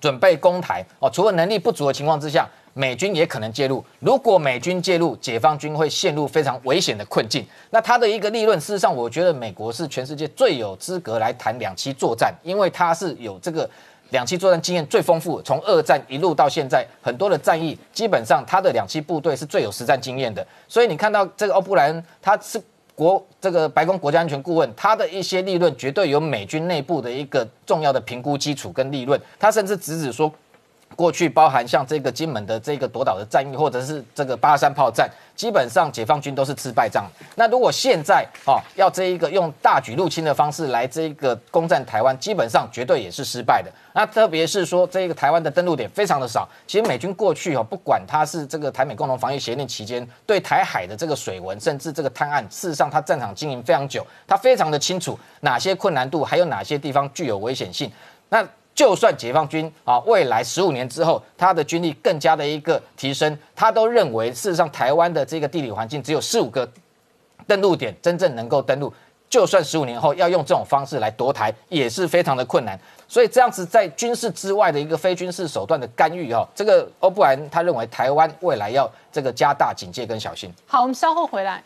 准备攻台哦，除了能力不足的情况之下，美军也可能介入。如果美军介入，解放军会陷入非常危险的困境。那他的一个立论，事实上，我觉得美国是全世界最有资格来谈两栖作战，因为他是有这个。两栖作战经验最丰富，从二战一路到现在，很多的战役基本上他的两栖部队是最有实战经验的。所以你看到这个欧布莱恩，他是国这个白宫国家安全顾问，他的一些立论绝对有美军内部的一个重要的评估基础跟立论。他甚至直指说。过去包含像这个金门的这个夺岛的战役，或者是这个八三炮战，基本上解放军都是吃败仗。那如果现在哦要这一个用大举入侵的方式来这一个攻占台湾，基本上绝对也是失败的。那特别是说这一个台湾的登陆点非常的少。其实美军过去哦，不管它是这个台美共同防御协定期间对台海的这个水文，甚至这个探案，事实上它战场经营非常久，他非常的清楚哪些困难度，还有哪些地方具有危险性。那就算解放军啊，未来十五年之后，他的军力更加的一个提升，他都认为事实上台湾的这个地理环境只有四五个登陆点真正能够登陆。就算十五年后要用这种方式来夺台，也是非常的困难。所以这样子在军事之外的一个非军事手段的干预，哈，这个欧布兰他认为台湾未来要这个加大警戒跟小心。好，我们稍后回来。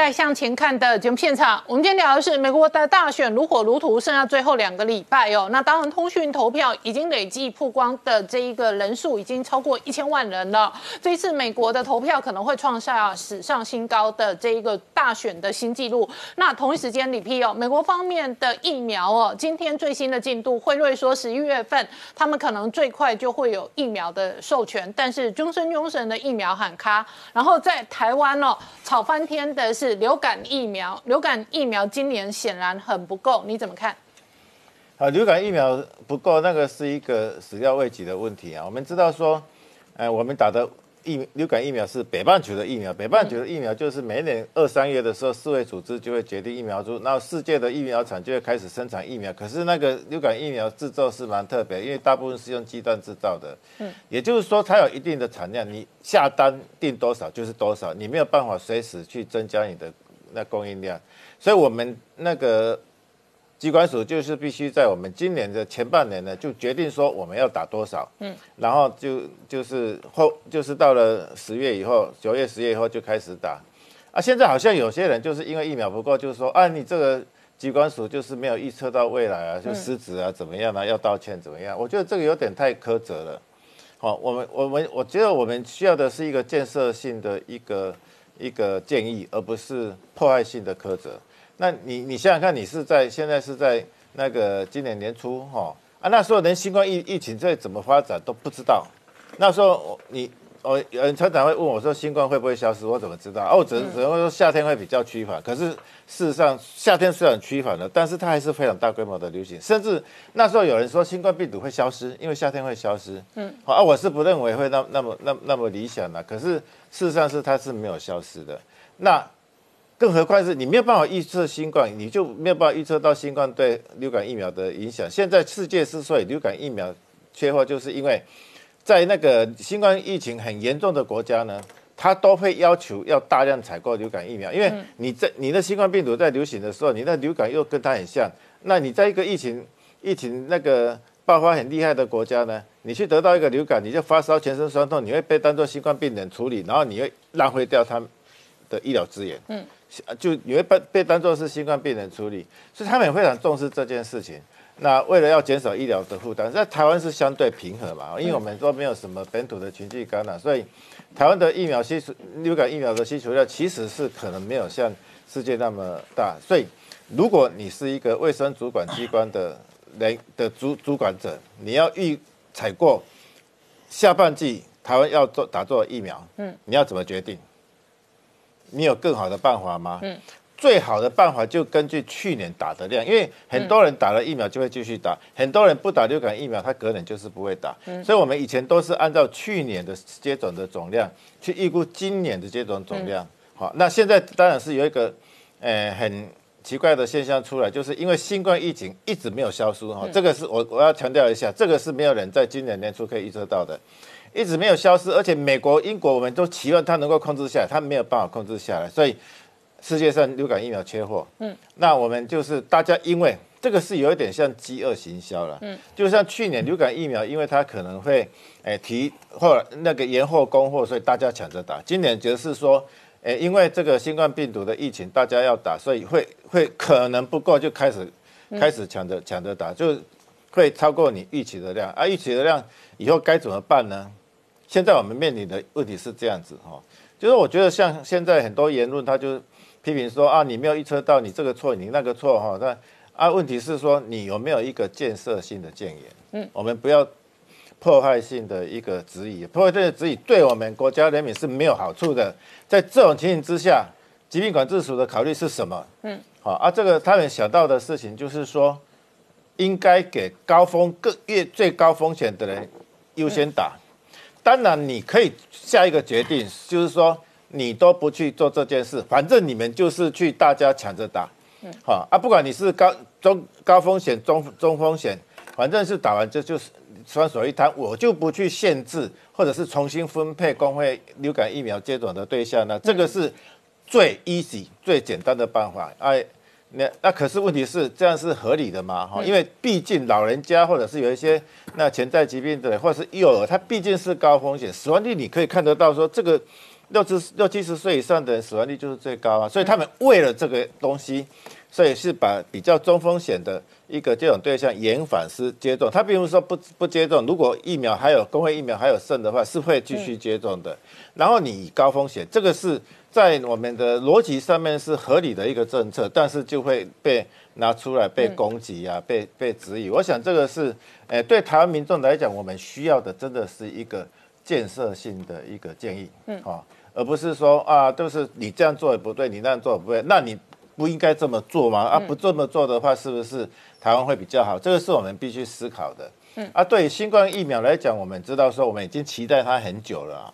回到年代向前看的节目现场，我们今天聊的是美国的大选如火如荼，剩下最后两个礼拜哦。那当然，通讯投票已经累计曝光的这一个人数已经超过一千万人了。这一次美国的投票可能会创下史上新高的这一个大选的新纪录。那同一时间，里批哦，美国方面的疫苗哦，今天最新的进度，辉瑞说十一月份他们可能最快就会有疫苗的授权，但是中生中神的疫苗喊卡，然后在台湾哦，吵翻天。的是流感疫苗，流感疫苗今年显然很不够，你怎么看？啊，流感疫苗不够，那个是一个始料未及的问题啊。我们知道说，呃，我们打的疫流感疫苗是北半球的疫苗，北半球的疫苗就是每年二三月的时候，世卫组织就会决定疫苗株，然后世界的疫苗厂就会开始生产疫苗。可是那个流感疫苗制造是蛮特别，因为大部分是用鸡蛋制造的，嗯，也就是说它有一定的产量，你下单定多少就是多少，你没有办法随时去增加你的那供应量，所以我们那个。机关署就是必须在我们今年的前半年呢，就决定说我们要打多少，嗯，然后就就是后就是到了十月以后，九月、十月以后就开始打，啊，现在好像有些人就是因为疫苗不够，就是说啊，你这个机关署就是没有预测到未来啊，就失职啊，怎么样啊？要道歉怎么样？我觉得这个有点太苛责了，好，我们我们我觉得我们需要的是一个建设性的一个一个建议，而不是破坏性的苛责。那你你想想看，你是在现在是在那个今年年初哈啊，那时候连新冠疫疫情在怎么发展都不知道，那时候你我有人常常会问我说新冠会不会消失？我怎么知道？哦，我只只能说夏天会比较趋缓。可是事实上，夏天虽然趋缓了，但是它还是非常大规模的流行。甚至那时候有人说新冠病毒会消失，因为夏天会消失。嗯，好啊，我是不认为会那那么那那么理想的。可是事实上是它是没有消失的。那更何况是你没有办法预测新冠，你就没有办法预测到新冠对流感疫苗的影响。现在世界之所以流感疫苗缺货，就是因为。在那个新冠疫情很严重的国家呢，它都会要求要大量采购流感疫苗，因为你在你的新冠病毒在流行的时候，你的流感又跟它很像，那你在一个疫情疫情那个爆发很厉害的国家呢，你去得到一个流感，你就发烧、全身酸痛，你会被当做新冠病人处理，然后你会浪费掉他们的医疗资源，嗯，就你会被被当做是新冠病人处理，所以他们也非常重视这件事情。那为了要减少医疗的负担，在台湾是相对平和嘛，因为我们都没有什么本土的群聚感染，所以台湾的疫苗需求、流感疫苗的需求量其实是可能没有像世界那么大。所以，如果你是一个卫生主管机关的人的主主管者，你要预采购下半季台湾要做打做疫苗，嗯，你要怎么决定？你有更好的办法吗？嗯。最好的办法就根据去年打的量，因为很多人打了疫苗就会继续打，很多人不打流感疫苗，他可能就是不会打。所以，我们以前都是按照去年的接种的总量去预估今年的接种总量。好，那现在当然是有一个，呃，很奇怪的现象出来，就是因为新冠疫情一直没有消失哈，这个是我我要强调一下，这个是没有人在今年年初可以预测到的，一直没有消失，而且美国、英国我们都期望它能够控制下来，它没有办法控制下来，所以。世界上流感疫苗缺货，嗯，那我们就是大家，因为这个是有一点像饥饿行销了，嗯，就像去年流感疫苗，因为它可能会，诶提或那个延后供货，所以大家抢着打。今年就是说，诶，因为这个新冠病毒的疫情，大家要打，所以会会可能不够，就开始开始抢着抢着打，就会超过你预期的量啊，预期的量以后该怎么办呢？现在我们面临的问题是这样子哈，就是我觉得像现在很多言论，他就。批评说啊，你没有预测到你这个错，你那个错哈。那啊，问题是说你有没有一个建设性的建言？嗯，我们不要破坏性的一个质疑，破坏性的质疑对我们国家人民是没有好处的。在这种情形之下，疾病管制署的考虑是什么？嗯，好啊，这个他们想到的事情就是说，应该给高风各越最高风险的人优先打。当然，你可以下一个决定，就是说。你都不去做这件事，反正你们就是去大家抢着打，好啊，不管你是高中高风险、中中风险，反正是打完这就是双手一摊，我就不去限制或者是重新分配工会流感疫苗接种的对象呢，这个是最 easy 最简单的办法。哎，那那可是问题是这样是合理的吗？哈，因为毕竟老人家或者是有一些那潜在疾病的，或者是幼儿，他毕竟是高风险，死亡率你可以看得到说这个。六十六七十岁以上的人死亡率就是最高啊，所以他们为了这个东西，所以是把比较中风险的一个接种对象延反思接种。他并不是说不不接种，如果疫苗还有工会疫苗还有剩的话，是会继续接种的。然后你高风险，这个是在我们的逻辑上面是合理的一个政策，但是就会被拿出来被攻击啊，被被质疑。我想这个是，诶，对台湾民众来讲，我们需要的真的是一个建设性的一个建议，嗯，啊。而不是说啊，就是你这样做也不对，你那样做也不对，那你不应该这么做吗？啊，不这么做的话，是不是台湾会比较好？这个是我们必须思考的。嗯，啊，对新冠疫苗来讲，我们知道说我们已经期待它很久了。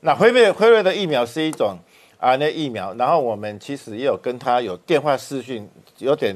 那辉瑞辉瑞的疫苗是一种啊，那疫苗，然后我们其实也有跟他有电话视讯，有点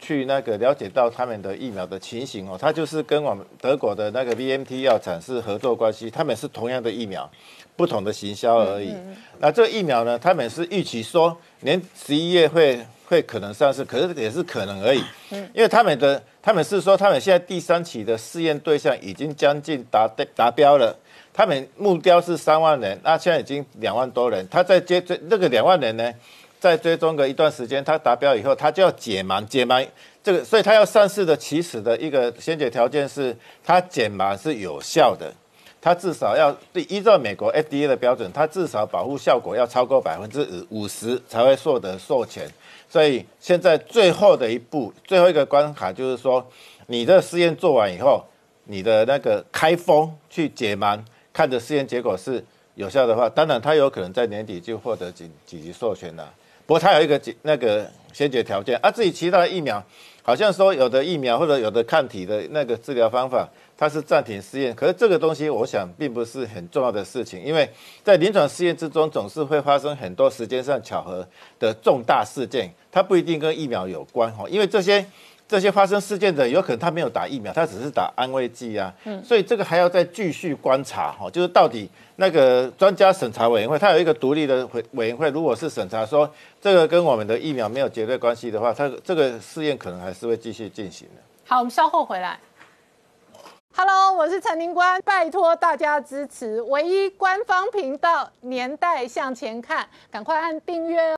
去那个了解到他们的疫苗的情形哦。他就是跟我们德国的那个 VMT 药厂是合作关系，他们是同样的疫苗。不同的行销而已。那这个疫苗呢？他们是预期说年十一月会会可能上市，可是也是可能而已。嗯，因为他们的他们是说，他们现在第三期的试验对象已经将近达达标了。他们目标是三万人，那现在已经两万多人。他在接追那个两万人呢，在追踪个一段时间，他达标以后，他就要解盲解盲。这个，所以他要上市的起始的一个先决条件是，他解盲是有效的。他至少要对依照美国 FDA 的标准，他至少保护效果要超过百分之五五十才会获得授权。所以现在最后的一步，最后一个关卡就是说，你的试验做完以后，你的那个开封去解盲，看的试验结果是有效的话，当然它有可能在年底就获得紧紧急授权了。不过它有一个紧那个先决条件啊，至于其他的疫苗，好像说有的疫苗或者有的抗体的那个治疗方法，它是暂停试验。可是这个东西，我想并不是很重要的事情，因为在临床试验之中，总是会发生很多时间上巧合的重大事件，它不一定跟疫苗有关哈，因为这些。这些发生事件的有可能他没有打疫苗，他只是打安慰剂啊，嗯所以这个还要再继续观察哈，就是到底那个专家审查委员会，他有一个独立的委委员会，如果是审查说这个跟我们的疫苗没有绝对关系的话，他这个试验可能还是会继续进行的。好，我们稍后回来。Hello，我是陈宁官，拜托大家支持唯一官方频道《年代向前看》，赶快按订阅哦。